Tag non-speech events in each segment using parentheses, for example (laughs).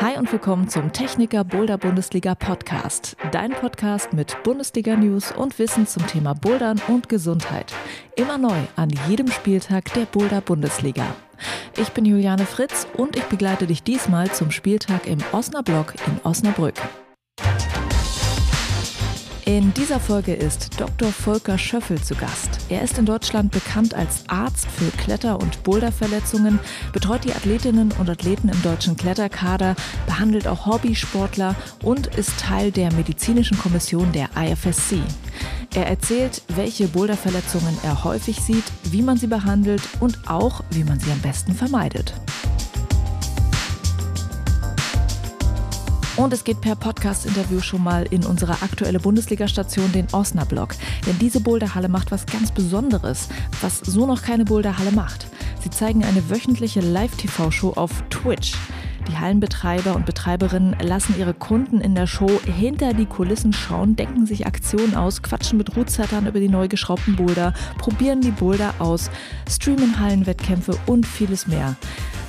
Hi und willkommen zum Techniker Boulder Bundesliga Podcast. Dein Podcast mit Bundesliga News und Wissen zum Thema Bouldern und Gesundheit. Immer neu an jedem Spieltag der Boulder Bundesliga. Ich bin Juliane Fritz und ich begleite dich diesmal zum Spieltag im Osnabrück in Osnabrück. In dieser Folge ist Dr. Volker Schöffel zu Gast. Er ist in Deutschland bekannt als Arzt für Kletter- und Boulderverletzungen, betreut die Athletinnen und Athleten im deutschen Kletterkader, behandelt auch Hobbysportler und ist Teil der medizinischen Kommission der IFSC. Er erzählt, welche Boulderverletzungen er häufig sieht, wie man sie behandelt und auch, wie man sie am besten vermeidet. Und es geht per Podcast-Interview schon mal in unsere aktuelle Bundesliga-Station, den Osnabrück. Denn diese Boulderhalle macht was ganz Besonderes, was so noch keine Boulderhalle macht. Sie zeigen eine wöchentliche Live-TV-Show auf Twitch. Die Hallenbetreiber und Betreiberinnen lassen ihre Kunden in der Show hinter die Kulissen schauen, denken sich Aktionen aus, quatschen mit Rootsettern über die neu geschraubten Boulder, probieren die Boulder aus, streamen Hallenwettkämpfe und vieles mehr.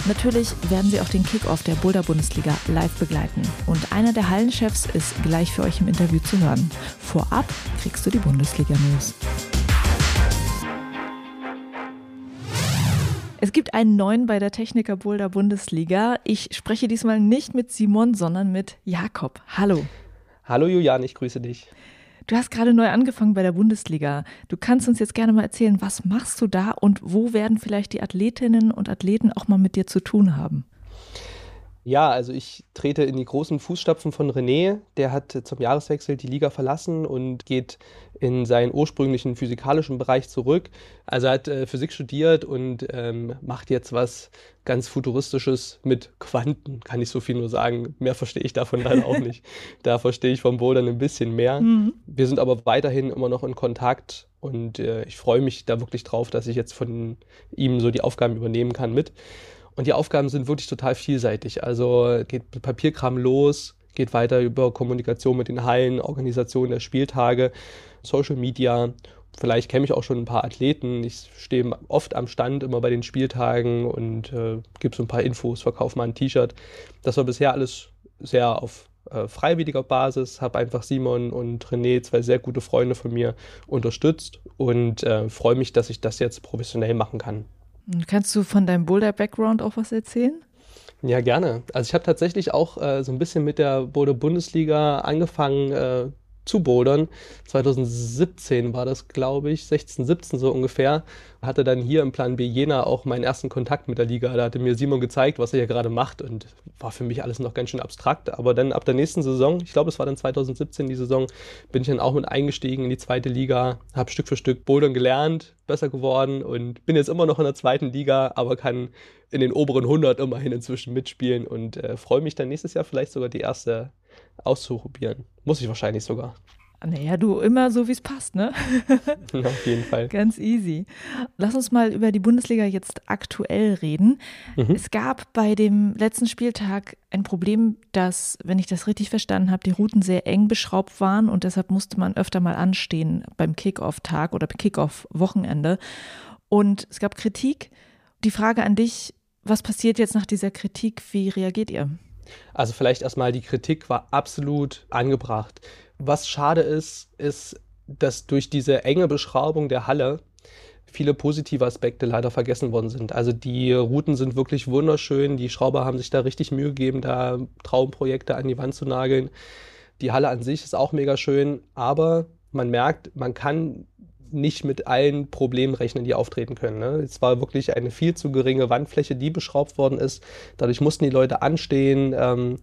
Natürlich werden sie auch den Kickoff der Boulder-Bundesliga live begleiten. Und einer der Hallenchefs ist gleich für euch im Interview zu hören. Vorab kriegst du die Bundesliga-News. Es gibt einen neuen bei der Techniker Boulder Bundesliga. Ich spreche diesmal nicht mit Simon, sondern mit Jakob. Hallo. Hallo Julian, ich grüße dich. Du hast gerade neu angefangen bei der Bundesliga. Du kannst uns jetzt gerne mal erzählen, was machst du da und wo werden vielleicht die Athletinnen und Athleten auch mal mit dir zu tun haben? Ja, also ich trete in die großen Fußstapfen von René. Der hat zum Jahreswechsel die Liga verlassen und geht in seinen ursprünglichen physikalischen Bereich zurück. Also er hat äh, Physik studiert und ähm, macht jetzt was ganz Futuristisches mit Quanten, kann ich so viel nur sagen. Mehr verstehe ich davon leider auch nicht. (laughs) Da verstehe ich vom Bouldern ein bisschen mehr. Mhm. Wir sind aber weiterhin immer noch in Kontakt und äh, ich freue mich da wirklich drauf, dass ich jetzt von ihm so die Aufgaben übernehmen kann mit. Und die Aufgaben sind wirklich total vielseitig. Also geht Papierkram los, geht weiter über Kommunikation mit den Hallen, Organisation der Spieltage, Social Media. Vielleicht kenne ich auch schon ein paar Athleten. Ich stehe oft am Stand immer bei den Spieltagen und äh, gebe so ein paar Infos, verkaufe mal ein T-Shirt. Das war bisher alles sehr auf äh, freiwilliger Basis, habe einfach Simon und René, zwei sehr gute Freunde von mir, unterstützt und äh, freue mich, dass ich das jetzt professionell machen kann. Kannst du von deinem Boulder-Background auch was erzählen? Ja, gerne. Also ich habe tatsächlich auch äh, so ein bisschen mit der Boulder-Bundesliga angefangen äh, zu bouldern. 2017 war das, glaube ich, 16, 17 so ungefähr. Hatte dann hier im Plan B Jena auch meinen ersten Kontakt mit der Liga. Da hatte mir Simon gezeigt, was er hier gerade macht und war für mich alles noch ganz schön abstrakt. Aber dann ab der nächsten Saison, ich glaube, es war dann 2017 die Saison, bin ich dann auch mit eingestiegen in die zweite Liga, habe Stück für Stück bouldern gelernt, besser geworden und bin jetzt immer noch in der zweiten Liga, aber kann in den oberen 100 immerhin inzwischen mitspielen und äh, freue mich dann nächstes Jahr vielleicht sogar die erste auszuprobieren. Muss ich wahrscheinlich sogar. Naja, du immer so, wie es passt, ne? (laughs) Auf jeden Fall. Ganz easy. Lass uns mal über die Bundesliga jetzt aktuell reden. Mhm. Es gab bei dem letzten Spieltag ein Problem, dass, wenn ich das richtig verstanden habe, die Routen sehr eng beschraubt waren und deshalb musste man öfter mal anstehen beim Kickoff-Tag oder Kickoff-Wochenende. Und es gab Kritik. Die Frage an dich, was passiert jetzt nach dieser Kritik? Wie reagiert ihr? Also vielleicht erstmal, die Kritik war absolut angebracht. Was schade ist, ist, dass durch diese enge Beschraubung der Halle viele positive Aspekte leider vergessen worden sind. Also die Routen sind wirklich wunderschön, die Schrauber haben sich da richtig Mühe gegeben, da Traumprojekte an die Wand zu nageln. Die Halle an sich ist auch mega schön, aber man merkt, man kann nicht mit allen Problemen rechnen, die auftreten können. Ne? Es war wirklich eine viel zu geringe Wandfläche, die beschraubt worden ist. Dadurch mussten die Leute anstehen. Ähm,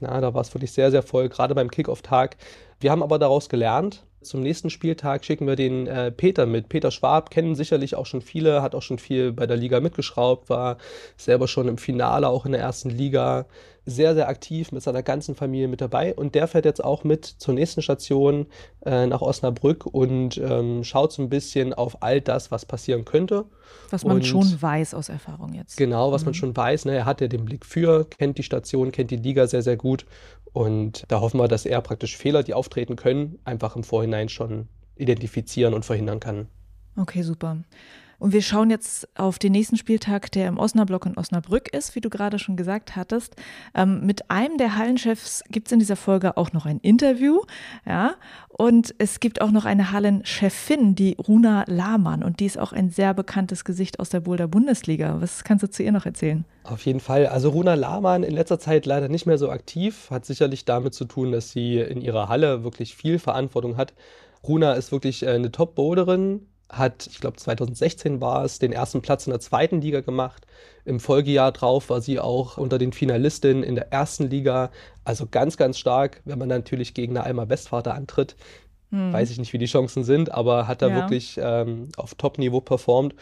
na, da war es wirklich sehr, sehr voll, gerade beim Kickoff-Tag. Wir haben aber daraus gelernt. Zum nächsten Spieltag schicken wir den äh, Peter mit. Peter Schwab kennen sicherlich auch schon viele, hat auch schon viel bei der Liga mitgeschraubt, war selber schon im Finale auch in der ersten Liga sehr, sehr aktiv mit seiner ganzen Familie mit dabei. Und der fährt jetzt auch mit zur nächsten Station äh, nach Osnabrück und ähm, schaut so ein bisschen auf all das, was passieren könnte. Was man und schon weiß aus Erfahrung jetzt. Genau, was mhm. man schon weiß. Ne? Er hat ja den Blick für, kennt die Station, kennt die Liga sehr, sehr gut. Und da hoffen wir, dass er praktisch Fehler, die auftreten können, einfach im Vorhinein schon identifizieren und verhindern kann. Okay, super. Und wir schauen jetzt auf den nächsten Spieltag, der im Osnabrück und Osnabrück ist, wie du gerade schon gesagt hattest. Ähm, mit einem der Hallenchefs gibt es in dieser Folge auch noch ein Interview. Ja, und es gibt auch noch eine Hallenchefin, die Runa Lahmann. Und die ist auch ein sehr bekanntes Gesicht aus der Boulder Bundesliga. Was kannst du zu ihr noch erzählen? Auf jeden Fall. Also Runa Lahmann in letzter Zeit leider nicht mehr so aktiv. Hat sicherlich damit zu tun, dass sie in ihrer Halle wirklich viel Verantwortung hat. Runa ist wirklich äh, eine Top-Boulderin, hat, ich glaube 2016 war es, den ersten Platz in der zweiten Liga gemacht. Im Folgejahr drauf war sie auch unter den Finalistinnen in der ersten Liga. Also ganz, ganz stark, wenn man natürlich gegen eine Alma Westvater antritt. Hm. Weiß ich nicht, wie die Chancen sind, aber hat da ja. wirklich ähm, auf Top-Niveau performt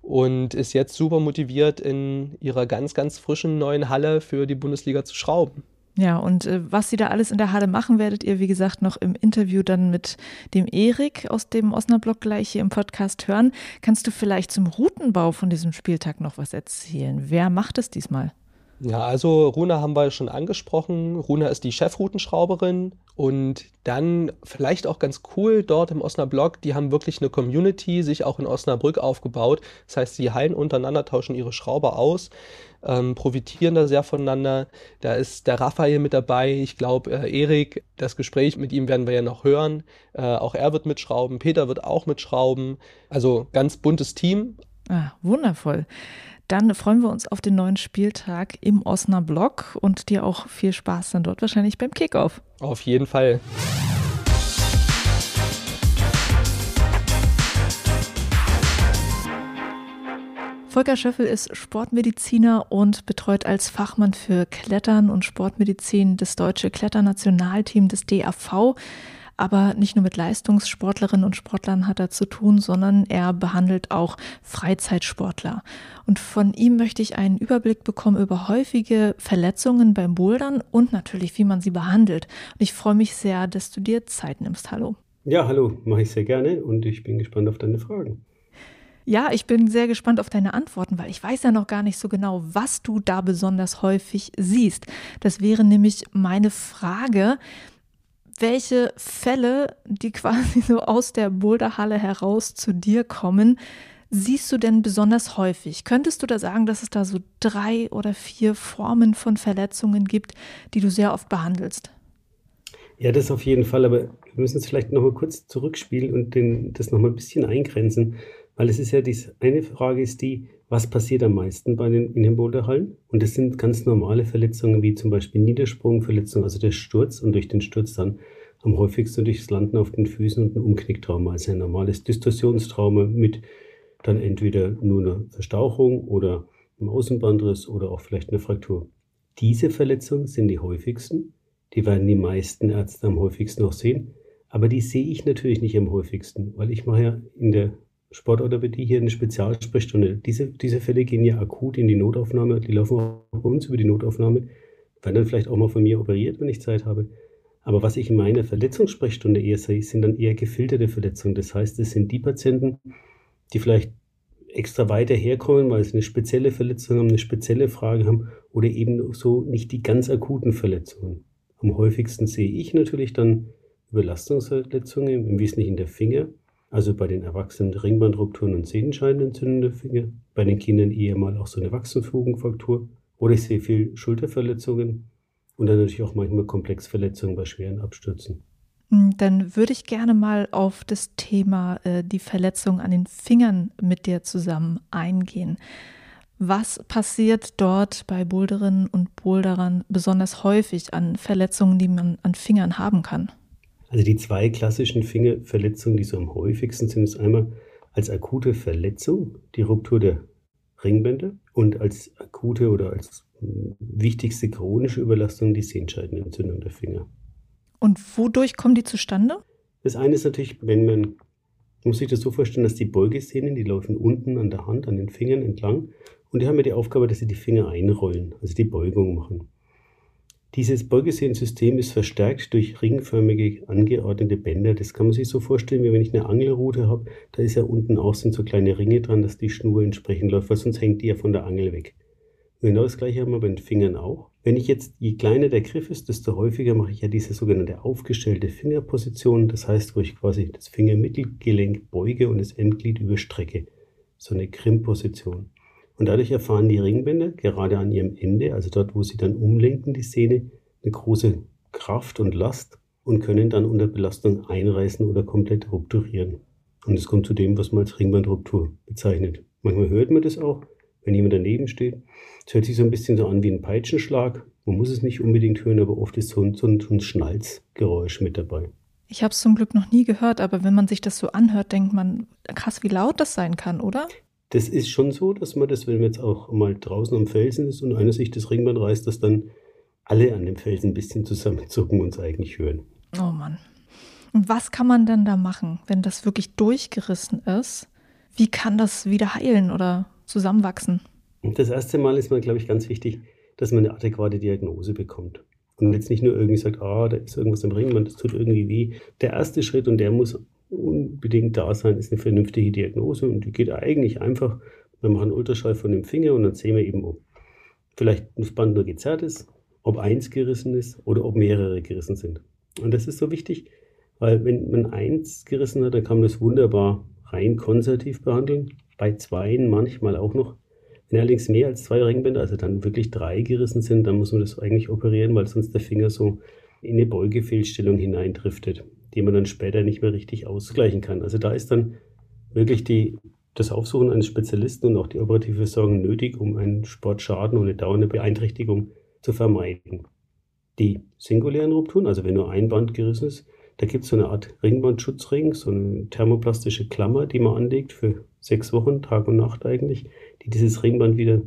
und ist jetzt super motiviert, in ihrer ganz, ganz frischen neuen Halle für die Bundesliga zu schrauben. Ja, und äh, was Sie da alles in der Halle machen, werdet ihr, wie gesagt, noch im Interview dann mit dem Erik aus dem Osnabrück gleich hier im Podcast hören. Kannst du vielleicht zum Routenbau von diesem Spieltag noch was erzählen? Wer macht es diesmal? Ja, also Runa haben wir schon angesprochen. Runa ist die Chefroutenschrauberin und dann vielleicht auch ganz cool dort im Osnabrück, die haben wirklich eine Community sich auch in Osnabrück aufgebaut. Das heißt, sie heilen untereinander, tauschen ihre Schrauber aus, ähm, profitieren da sehr voneinander. Da ist der Raphael mit dabei, ich glaube, äh, Erik, das Gespräch mit ihm werden wir ja noch hören. Äh, auch er wird mitschrauben, Peter wird auch mitschrauben. Also ganz buntes Team. Ah, wundervoll. Dann freuen wir uns auf den neuen Spieltag im Osnabrück und dir auch viel Spaß dann dort wahrscheinlich beim Kickoff. Auf jeden Fall. Volker Schöffel ist Sportmediziner und betreut als Fachmann für Klettern und Sportmedizin das deutsche Kletternationalteam des DAV. Aber nicht nur mit Leistungssportlerinnen und Sportlern hat er zu tun, sondern er behandelt auch Freizeitsportler. Und von ihm möchte ich einen Überblick bekommen über häufige Verletzungen beim Bouldern und natürlich, wie man sie behandelt. Und ich freue mich sehr, dass du dir Zeit nimmst. Hallo. Ja, hallo, mache ich sehr gerne und ich bin gespannt auf deine Fragen. Ja, ich bin sehr gespannt auf deine Antworten, weil ich weiß ja noch gar nicht so genau, was du da besonders häufig siehst. Das wäre nämlich meine Frage welche Fälle, die quasi so aus der Boulderhalle heraus zu dir kommen, siehst du denn besonders häufig? Könntest du da sagen, dass es da so drei oder vier Formen von Verletzungen gibt, die du sehr oft behandelst? Ja, das auf jeden Fall, aber wir müssen es vielleicht nochmal kurz zurückspielen und den, das nochmal ein bisschen eingrenzen, weil es ist ja die eine Frage ist die, was passiert am meisten bei den, in den Boulderhallen? Und das sind ganz normale Verletzungen, wie zum Beispiel Niedersprungverletzungen, also der Sturz und durch den Sturz dann am häufigsten durchs Landen auf den Füßen und ein Umknicktrauma, also ein normales Distorsionstrauma mit dann entweder nur einer Verstauchung oder einem Außenbandriss oder auch vielleicht einer Fraktur. Diese Verletzungen sind die häufigsten. Die werden die meisten Ärzte am häufigsten auch sehen. Aber die sehe ich natürlich nicht am häufigsten, weil ich mache ja in der Sportorthopädie hier eine Spezialsprechstunde. Diese, diese Fälle gehen ja akut in die Notaufnahme, die laufen auch bei uns über die Notaufnahme, werden dann vielleicht auch mal von mir operiert, wenn ich Zeit habe. Aber was ich in meiner Verletzungssprechstunde eher sehe, sind dann eher gefilterte Verletzungen. Das heißt, es sind die Patienten, die vielleicht extra weiter herkommen, weil sie eine spezielle Verletzung haben, eine spezielle Frage haben oder eben so nicht die ganz akuten Verletzungen. Am häufigsten sehe ich natürlich dann Überlastungsverletzungen, im Wesentlichen der Finger, also bei den Erwachsenen Ringbandrupturen und Sehnenscheidenentzündung der Finger, bei den Kindern eher mal auch so eine Wachstumsfugenfraktur. Oder ich sehe viel Schulterverletzungen und dann natürlich auch manchmal Komplexverletzungen bei schweren Abstürzen. Hm, dann würde ich gerne mal auf das Thema äh, die Verletzung an den Fingern mit dir zusammen eingehen. Was passiert dort bei Boulderinnen und Boulderern besonders häufig an Verletzungen, die man an Fingern haben kann? Also die zwei klassischen Fingerverletzungen, die so am häufigsten sind, ist einmal als akute Verletzung die Ruptur der Ringbänder und als akute oder als hm, wichtigste chronische Überlastung die Sehenscheidenentzündung der Finger. Und wodurch kommen die zustande? Das eine ist natürlich, wenn man, man muss sich das so vorstellen, dass die Beugesehnen, die laufen unten an der Hand, an den Fingern entlang und die haben ja die Aufgabe, dass sie die Finger einrollen, also die Beugung machen. Dieses Beugesehnensystem ist verstärkt durch ringförmige angeordnete Bänder. Das kann man sich so vorstellen, wie wenn ich eine Angelrute habe, da ist ja unten außen so kleine Ringe dran, dass die Schnur entsprechend läuft, weil sonst hängt die ja von der Angel weg. Genau das gleiche haben wir bei den Fingern auch. Wenn ich jetzt, je kleiner der Griff ist, desto häufiger mache ich ja diese sogenannte aufgestellte Fingerposition. Das heißt, wo ich quasi das Fingermittelgelenk beuge und das Endglied überstrecke. so eine Krimmposition. Und dadurch erfahren die Ringbänder gerade an ihrem Ende, also dort, wo sie dann umlenken, die Sehne, eine große Kraft und Last und können dann unter Belastung einreißen oder komplett rupturieren. Und es kommt zu dem, was man als Ringbandruptur bezeichnet. Manchmal hört man das auch, wenn jemand daneben steht. Es hört sich so ein bisschen so an wie ein Peitschenschlag. Man muss es nicht unbedingt hören, aber oft ist so ein, so ein, so ein Schnalzgeräusch mit dabei. Ich habe es zum Glück noch nie gehört, aber wenn man sich das so anhört, denkt man, krass, wie laut das sein kann, oder? Das ist schon so, dass man das, wenn man jetzt auch mal draußen am Felsen ist und einer sich das Ringband reißt, dass dann alle an dem Felsen ein bisschen zusammenzucken und es eigentlich hören. Oh Mann. Und was kann man denn da machen, wenn das wirklich durchgerissen ist? Wie kann das wieder heilen oder zusammenwachsen? Das erste Mal ist mir, glaube ich, ganz wichtig, dass man eine adäquate Diagnose bekommt. Und jetzt nicht nur irgendwie sagt, ah, da ist irgendwas im Ringband, das tut irgendwie weh. Der erste Schritt, und der muss unbedingt da sein, ist eine vernünftige Diagnose. Und die geht eigentlich einfach, wir machen einen Ultraschall von dem Finger und dann sehen wir eben, ob vielleicht das Band nur gezerrt ist, ob eins gerissen ist oder ob mehrere gerissen sind. Und das ist so wichtig, weil wenn man eins gerissen hat, dann kann man das wunderbar rein konservativ behandeln. Bei zweien manchmal auch noch. Wenn allerdings mehr als zwei Ringbänder, also dann wirklich drei gerissen sind, dann muss man das eigentlich operieren, weil sonst der Finger so in eine Beugefehlstellung hineindriftet, die man dann später nicht mehr richtig ausgleichen kann. Also da ist dann wirklich die, das Aufsuchen eines Spezialisten und auch die operative Versorgung nötig, um einen Sportschaden und eine dauernde Beeinträchtigung zu vermeiden. Die singulären Rupturen, also wenn nur ein Band gerissen ist, da gibt es so eine Art Ringbandschutzring, so eine thermoplastische Klammer, die man anlegt für sechs Wochen, Tag und Nacht eigentlich, die dieses Ringband wieder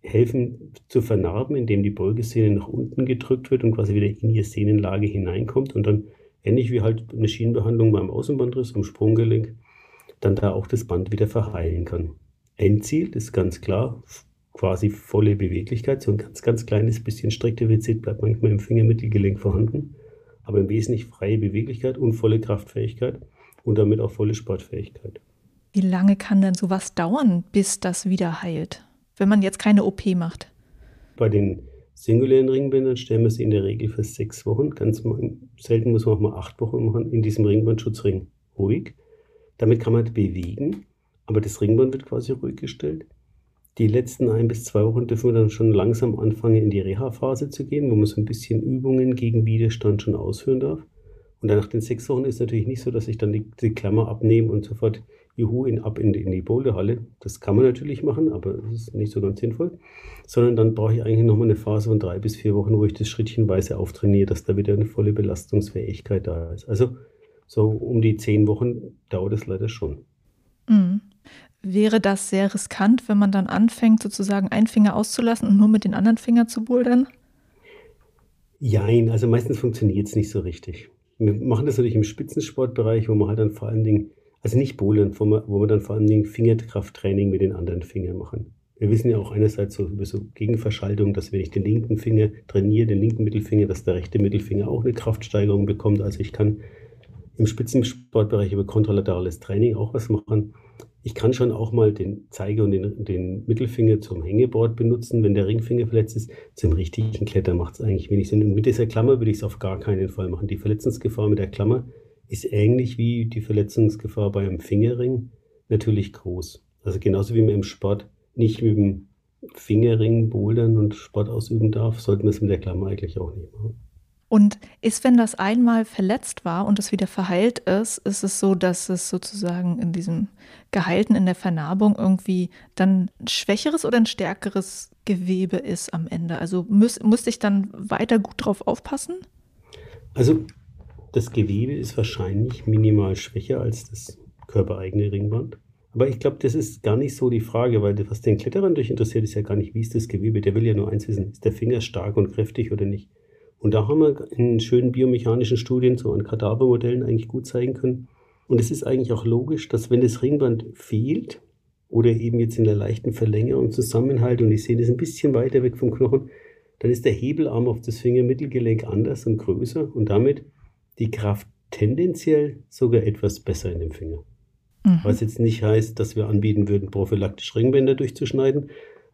helfen zu vernarben, indem die Beugesehne nach unten gedrückt wird und quasi wieder in ihre Sehnenlage hineinkommt und dann ähnlich wie halt eine Schienenbehandlung beim Außenbandriss am Sprunggelenk, dann da auch das Band wieder verheilen kann. Endziel ist ganz klar, quasi volle Beweglichkeit. So ein ganz, ganz kleines bisschen Streckdefizit bleibt manchmal im Fingermittelgelenk vorhanden. Aber im Wesentlichen freie Beweglichkeit und volle Kraftfähigkeit und damit auch volle Sportfähigkeit. Wie lange kann denn sowas dauern, bis das wieder heilt, wenn man jetzt keine OP macht? Bei den singulären Ringbändern stellen wir sie in der Regel für sechs Wochen. Ganz selten muss man auch mal acht Wochen machen in diesem Ringbandsschutzring ruhig. Damit kann man bewegen, aber das Ringband wird quasi ruhig gestellt. Die letzten ein bis zwei Wochen dürfen wir dann schon langsam anfangen, in die Reha-Phase zu gehen, wo man so ein bisschen Übungen gegen Widerstand schon ausführen darf. Und dann nach den sechs Wochen ist es natürlich nicht so, dass ich dann die, die Klammer abnehme und sofort Juhu in, ab in die, in die Boulderhalle. Das kann man natürlich machen, aber das ist nicht so ganz sinnvoll. Sondern dann brauche ich eigentlich nochmal eine Phase von drei bis vier Wochen, wo ich das schrittchenweise auftrainiere, dass da wieder eine volle Belastungsfähigkeit da ist. Also so um die zehn Wochen dauert es leider schon. Mhm. Wäre das sehr riskant, wenn man dann anfängt, sozusagen einen Finger auszulassen und nur mit den anderen Fingern zu bouldern? Jein, also meistens funktioniert es nicht so richtig. Wir machen das natürlich im Spitzensportbereich, wo man halt dann vor allen Dingen, also nicht bouldern, wo wir, wo wir dann vor allen Dingen Fingerkrafttraining mit den anderen Fingern machen. Wir wissen ja auch einerseits so über so Gegenverschaltung, dass wenn ich den linken Finger trainiere, den linken Mittelfinger, dass der rechte Mittelfinger auch eine Kraftsteigerung bekommt. Also ich kann im Spitzensportbereich über kontralaterales Training auch was machen. Ich kann schon auch mal den Zeige und den, den Mittelfinger zum Hängeboard benutzen, wenn der Ringfinger verletzt ist. Zum richtigen Klettern macht es eigentlich wenig Sinn. Und mit dieser Klammer würde ich es auf gar keinen Fall machen. Die Verletzungsgefahr mit der Klammer ist ähnlich wie die Verletzungsgefahr bei einem Fingerring natürlich groß. Also genauso wie man im Sport nicht mit dem Fingerring bouldern und Sport ausüben darf, sollten wir es mit der Klammer eigentlich auch nicht machen. Und ist, wenn das einmal verletzt war und es wieder verheilt ist, ist es so, dass es sozusagen in diesem Geheilten, in der Vernarbung irgendwie dann ein schwächeres oder ein stärkeres Gewebe ist am Ende? Also muss, musste ich dann weiter gut drauf aufpassen? Also das Gewebe ist wahrscheinlich minimal schwächer als das körpereigene Ringband. Aber ich glaube, das ist gar nicht so die Frage, weil was den Kletterern durch interessiert, ist ja gar nicht, wie ist das Gewebe. Der will ja nur eins wissen, ist der Finger stark und kräftig oder nicht. Und da haben wir in schönen biomechanischen Studien so an Kadavermodellen eigentlich gut zeigen können. Und es ist eigentlich auch logisch, dass wenn das Ringband fehlt oder eben jetzt in der leichten Verlängerung Zusammenhalt und ich sehe das ein bisschen weiter weg vom Knochen, dann ist der Hebelarm auf das Fingermittelgelenk anders und größer und damit die Kraft tendenziell sogar etwas besser in dem Finger. Mhm. Was jetzt nicht heißt, dass wir anbieten würden, prophylaktisch Ringbänder durchzuschneiden,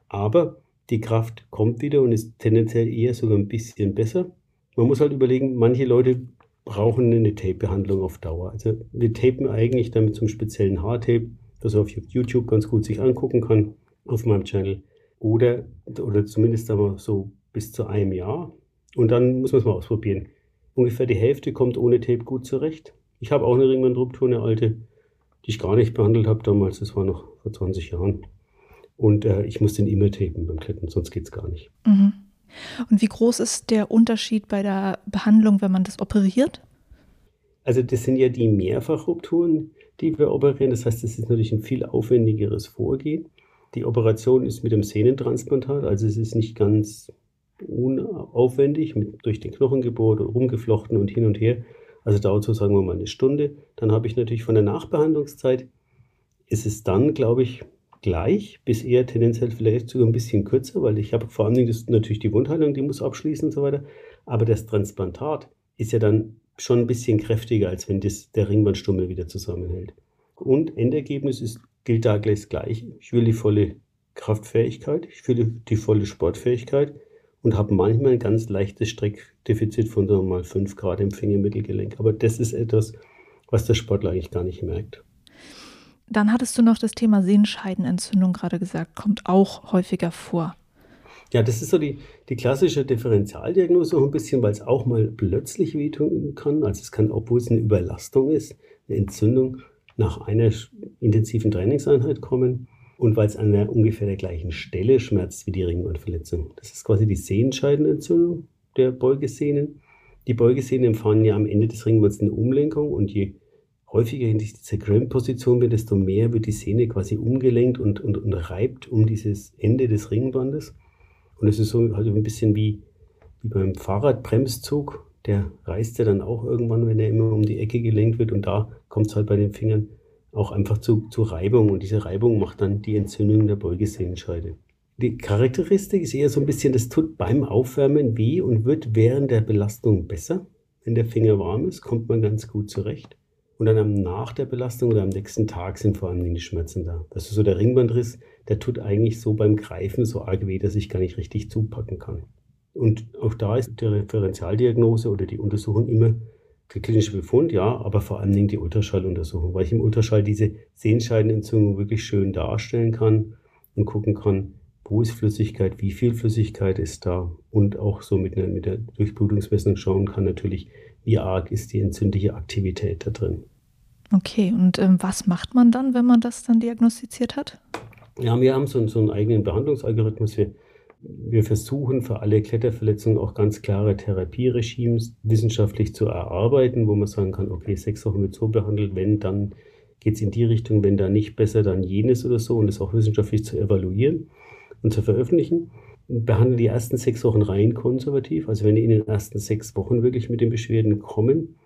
aber die Kraft kommt wieder und ist tendenziell eher sogar ein bisschen besser. Man muss halt überlegen, manche Leute brauchen eine Tape-Behandlung auf Dauer. Also wir tapen eigentlich damit zum speziellen Haartape, das auf YouTube ganz gut sich angucken kann auf meinem Channel. Oder, oder zumindest aber so bis zu einem Jahr. Und dann muss man es mal ausprobieren. Ungefähr die Hälfte kommt ohne Tape gut zurecht. Ich habe auch eine Ringbandruptur, eine alte, die ich gar nicht behandelt habe damals. Das war noch vor 20 Jahren. Und äh, ich muss den immer tapen beim Klettern, sonst geht es gar nicht. Mhm. Und wie groß ist der Unterschied bei der Behandlung, wenn man das operiert? Also das sind ja die Mehrfachrupturen, die wir operieren. Das heißt, das ist natürlich ein viel aufwendigeres Vorgehen. Die Operation ist mit dem Sehnentransplantat, also es ist nicht ganz unaufwendig, mit, durch den Knochen gebohrt und rumgeflochten und hin und her. Also dauert so, sagen wir mal, eine Stunde. Dann habe ich natürlich von der Nachbehandlungszeit, ist es dann, glaube ich, gleich, bis eher tendenziell vielleicht sogar ein bisschen kürzer, weil ich habe vor allen Dingen das, natürlich die Wundheilung, die muss abschließen und so weiter. Aber das Transplantat ist ja dann schon ein bisschen kräftiger, als wenn das, der Ringbandstummel wieder zusammenhält. Und Endergebnis ist, gilt da gleich das gleiche. Ich will die volle Kraftfähigkeit, ich will die volle Sportfähigkeit und habe manchmal ein ganz leichtes Streckdefizit von sagen mal 5 Grad im Fingermittelgelenk. Aber das ist etwas, was der Sportler eigentlich gar nicht merkt. Dann hattest du noch das Thema Sehenscheidenentzündung gerade gesagt, kommt auch häufiger vor. Ja, das ist so die, die klassische Differentialdiagnose auch ein bisschen, weil es auch mal plötzlich wehtun kann. Also es kann, obwohl es eine Überlastung ist, eine Entzündung nach einer intensiven Trainingseinheit kommen und weil es an der ungefähr der gleichen Stelle schmerzt wie die Ringbandverletzung. Das ist quasi die Sehenscheidenentzündung der Beugesehnen. Die Beugesehnen empfangen ja am Ende des Ringbands eine Umlenkung und je häufiger in dieser Cramp-Position wird, desto mehr wird die Sehne quasi umgelenkt und, und, und reibt um dieses Ende des Ringbandes. Und es ist so halt ein bisschen wie, wie beim Fahrradbremszug. Der reißt ja dann auch irgendwann, wenn er immer um die Ecke gelenkt wird. Und da kommt es halt bei den Fingern auch einfach zu, zu Reibung. Und diese Reibung macht dann die Entzündung der Beugesehnenscheide. Die Charakteristik ist eher so ein bisschen, das tut beim Aufwärmen weh und wird während der Belastung besser. Wenn der Finger warm ist, kommt man ganz gut zurecht. Und dann nach der Belastung oder am nächsten Tag sind vor allem die Schmerzen da. Das ist so der Ringbandriss, der tut eigentlich so beim Greifen so arg weh, dass ich gar nicht richtig zupacken kann. Und auch da ist die Referenzialdiagnose oder die Untersuchung immer der klinische Befund, ja, aber vor allen Dingen die Ultraschalluntersuchung, weil ich im Ultraschall diese Sehenscheidenentzündung wirklich schön darstellen kann und gucken kann, wo ist Flüssigkeit, wie viel Flüssigkeit ist da und auch so mit, einer, mit der Durchblutungsmessung schauen kann natürlich, wie arg ist die entzündliche Aktivität da drin. Okay, und ähm, was macht man dann, wenn man das dann diagnostiziert hat? Ja, wir haben so, so einen eigenen Behandlungsalgorithmus. Wir, wir versuchen für alle Kletterverletzungen auch ganz klare Therapieregimes wissenschaftlich zu erarbeiten, wo man sagen kann, okay, sechs Wochen wird so behandelt, wenn, dann geht es in die Richtung, wenn da nicht besser, dann jenes oder so und das auch wissenschaftlich zu evaluieren und zu veröffentlichen behandeln die ersten sechs Wochen rein konservativ. Also wenn die in den ersten sechs Wochen wirklich mit den Beschwerden kommen,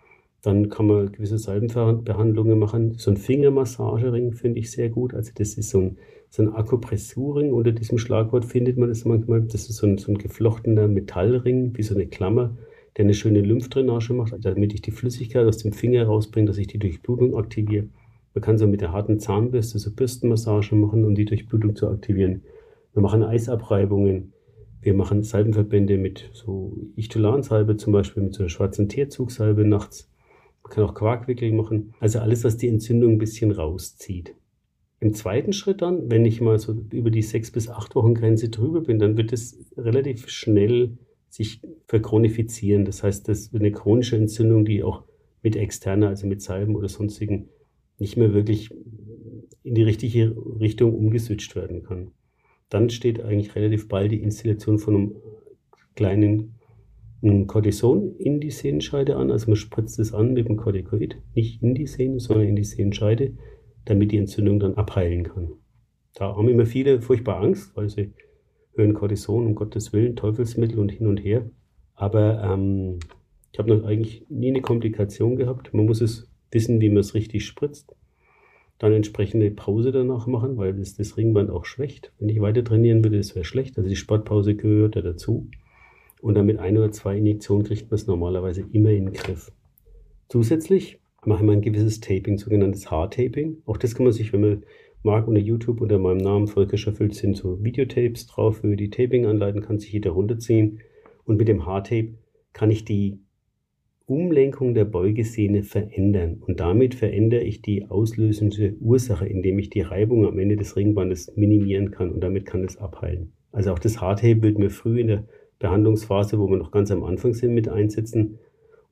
dann kann man gewisse Salbenbehandlungen machen. So ein Fingermassagering finde ich sehr gut. Also das ist so ein, so ein Akupressurring. Unter diesem Schlagwort findet man das manchmal. Das ist so ein, so ein geflochtener Metallring, wie so eine Klammer, der eine schöne Lymphdrainage macht, damit ich die Flüssigkeit aus dem Finger rausbringe, dass ich die Durchblutung aktiviere. Man kann so mit der harten Zahnbürste so Bürstenmassage machen, um die Durchblutung zu aktivieren. Wir machen Eisabreibungen. Wir machen Salbenverbände mit so Ichtulansalbe zum Beispiel, mit so einer schwarzen Teerzugsalbe nachts. Man kann auch Quarkwickel machen. Also alles, was die Entzündung ein bisschen rauszieht. Im zweiten Schritt dann, wenn ich mal so über die sechs bis acht Wochen Grenze drüber bin, dann wird es relativ schnell sich verchronifizieren. Das heißt, das wird eine chronische Entzündung, die auch mit externer, also mit Salben oder sonstigen, nicht mehr wirklich in die richtige Richtung umgeswitcht werden kann. Dann steht eigentlich relativ bald die Installation von einem kleinen Cortison in die Sehnenscheide an. Also man spritzt es an mit dem Corticoid, nicht in die Sehne, sondern in die Sehnenscheide, damit die Entzündung dann abheilen kann. Da haben immer viele furchtbar Angst, weil sie hören Cortison, um Gottes Willen, Teufelsmittel und hin und her. Aber ähm, ich habe noch eigentlich nie eine Komplikation gehabt. Man muss es wissen, wie man es richtig spritzt dann entsprechende Pause danach machen, weil das das Ringband auch schwächt. Wenn ich weiter trainieren würde, das wäre schlecht. Also die Sportpause gehört ja dazu. Und dann mit ein oder zwei Injektionen kriegt man es normalerweise immer in den Griff. Zusätzlich mache ich mal ein gewisses Taping, sogenanntes Haartaping. Auch das kann man sich, wenn man mag, unter YouTube unter meinem Namen Volker Schöffelt sind so Videotapes drauf, für die Taping anleiten kann sich jeder runterziehen. Und mit dem Haartape kann ich die Umlenkung der Beugesehne verändern. Und damit verändere ich die auslösende Ursache, indem ich die Reibung am Ende des Ringbandes minimieren kann und damit kann es abheilen. Also auch das Hardtape wird mir früh in der Behandlungsphase, wo wir noch ganz am Anfang sind, mit einsetzen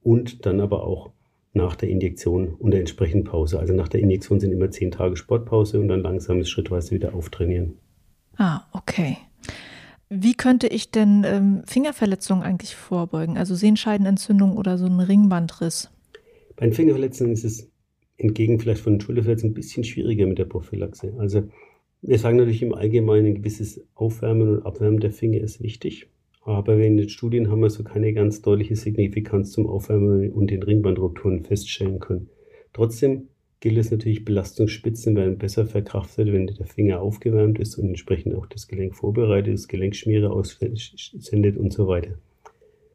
und dann aber auch nach der Injektion und der entsprechenden Pause. Also nach der Injektion sind immer zehn Tage Sportpause und dann langsames schrittweise wieder auftrainieren. Ah, okay. Wie könnte ich denn ähm, Fingerverletzungen eigentlich vorbeugen? Also Sehenscheidenentzündung oder so ein Ringbandriss? Bei den Fingerverletzungen ist es entgegen vielleicht von den Schulterverletzungen ein bisschen schwieriger mit der Prophylaxe. Also wir sagen natürlich im Allgemeinen, ein gewisses Aufwärmen und Abwärmen der Finger ist wichtig. Aber in den Studien haben wir so keine ganz deutliche Signifikanz zum Aufwärmen und den Ringbandrupturen feststellen können. Trotzdem gilt es natürlich, Belastungsspitzen werden besser verkraftet, wenn der Finger aufgewärmt ist und entsprechend auch das Gelenk vorbereitet ist, Gelenkschmiere aussendet und so weiter.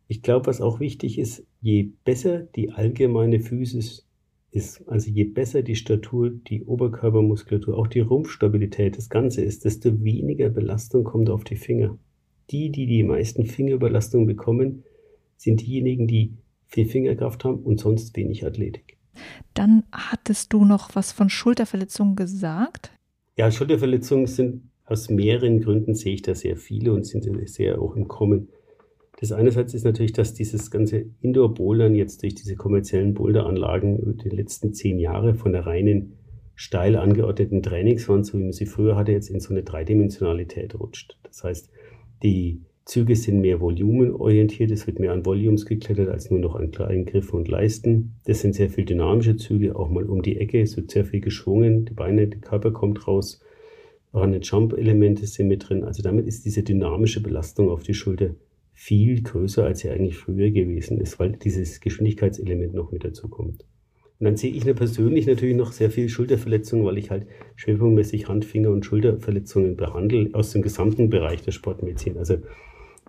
Ich glaube, was auch wichtig ist, je besser die allgemeine Physis ist, also je besser die Statur, die Oberkörpermuskulatur, auch die Rumpfstabilität, das Ganze ist, desto weniger Belastung kommt auf die Finger. Die, die die meisten Fingerüberlastungen bekommen, sind diejenigen, die viel Fingerkraft haben und sonst wenig Athletik. Dann hattest du noch was von Schulterverletzungen gesagt. Ja, Schulterverletzungen sind aus mehreren Gründen sehe ich da sehr viele und sind sehr auch im Kommen. Das einerseits ist natürlich, dass dieses ganze Indoor-Bouldern jetzt durch diese kommerziellen Boulderanlagen über die letzten zehn Jahre von der reinen steil angeordneten Trainingswand, so wie man sie früher hatte, jetzt in so eine Dreidimensionalität rutscht. Das heißt, die Züge sind mehr volumenorientiert, es wird mehr an Volumes geklettert als nur noch an kleinen Griffen und Leisten. Das sind sehr viel dynamische Züge, auch mal um die Ecke, es wird sehr viel geschwungen, die Beine, der Körper kommt raus, Run- Jump-Elemente sind mit drin. Also damit ist diese dynamische Belastung auf die Schulter viel größer, als sie eigentlich früher gewesen ist, weil dieses Geschwindigkeitselement noch mit dazu kommt. Und dann sehe ich persönlich natürlich noch sehr viel Schulterverletzungen, weil ich halt schwerpunktmäßig Hand-, Finger- und Schulterverletzungen behandle aus dem gesamten Bereich der Sportmedizin. Also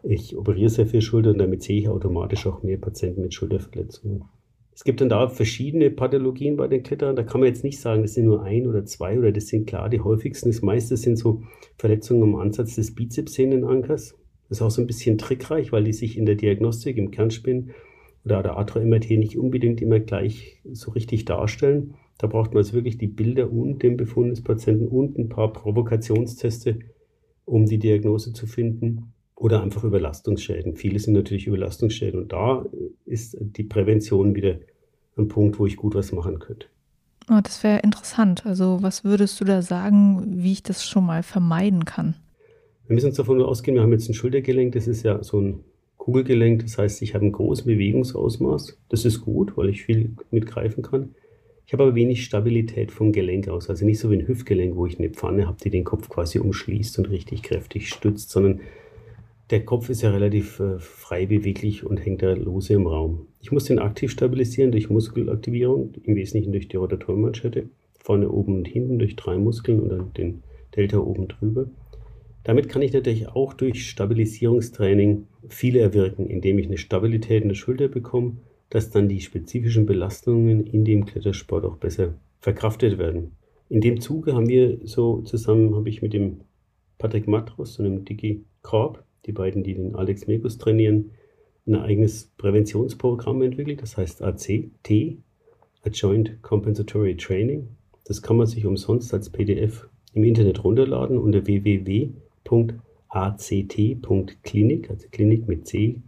ich operiere sehr viel Schulter und damit sehe ich automatisch auch mehr Patienten mit Schulterverletzungen. Es gibt dann da verschiedene Pathologien bei den Kletterern. Da kann man jetzt nicht sagen, das sind nur ein oder zwei oder das sind klar die häufigsten. Das meiste sind so Verletzungen am Ansatz des Bizepssehnenankers. Das ist auch so ein bisschen trickreich, weil die sich in der Diagnostik im Kernspin oder der Atro-MRT nicht unbedingt immer gleich so richtig darstellen. Da braucht man jetzt wirklich die Bilder und den Befund des Patienten und ein paar Provokationsteste, um die Diagnose zu finden oder einfach Überlastungsschäden. Viele sind natürlich Überlastungsschäden und da ist die Prävention wieder ein Punkt, wo ich gut was machen könnte. Oh, das wäre interessant. Also was würdest du da sagen, wie ich das schon mal vermeiden kann? Wir müssen uns davon ausgehen, wir haben jetzt ein Schultergelenk, das ist ja so ein Kugelgelenk, das heißt, ich habe ein großes Bewegungsausmaß. Das ist gut, weil ich viel mitgreifen kann. Ich habe aber wenig Stabilität vom Gelenk aus. Also nicht so wie ein Hüftgelenk, wo ich eine Pfanne habe, die den Kopf quasi umschließt und richtig kräftig stützt, sondern der Kopf ist ja relativ äh, frei beweglich und hängt da lose im Raum. Ich muss den aktiv stabilisieren durch Muskelaktivierung, im Wesentlichen durch die Rotatormanschette, vorne, oben und hinten durch drei Muskeln und dann den Delta oben drüber. Damit kann ich natürlich auch durch Stabilisierungstraining viele erwirken, indem ich eine Stabilität in der Schulter bekomme, dass dann die spezifischen Belastungen in dem Klettersport auch besser verkraftet werden. In dem Zuge haben wir so zusammen, habe ich mit dem Patrick Matros und dem Dicky Korb die beiden, die den Alex Mekus trainieren, ein eigenes Präventionsprogramm entwickelt, das heißt ACT, Adjoint Compensatory Training. Das kann man sich umsonst als PDF im Internet runterladen unter www.act.klinik, also Klinik mit C,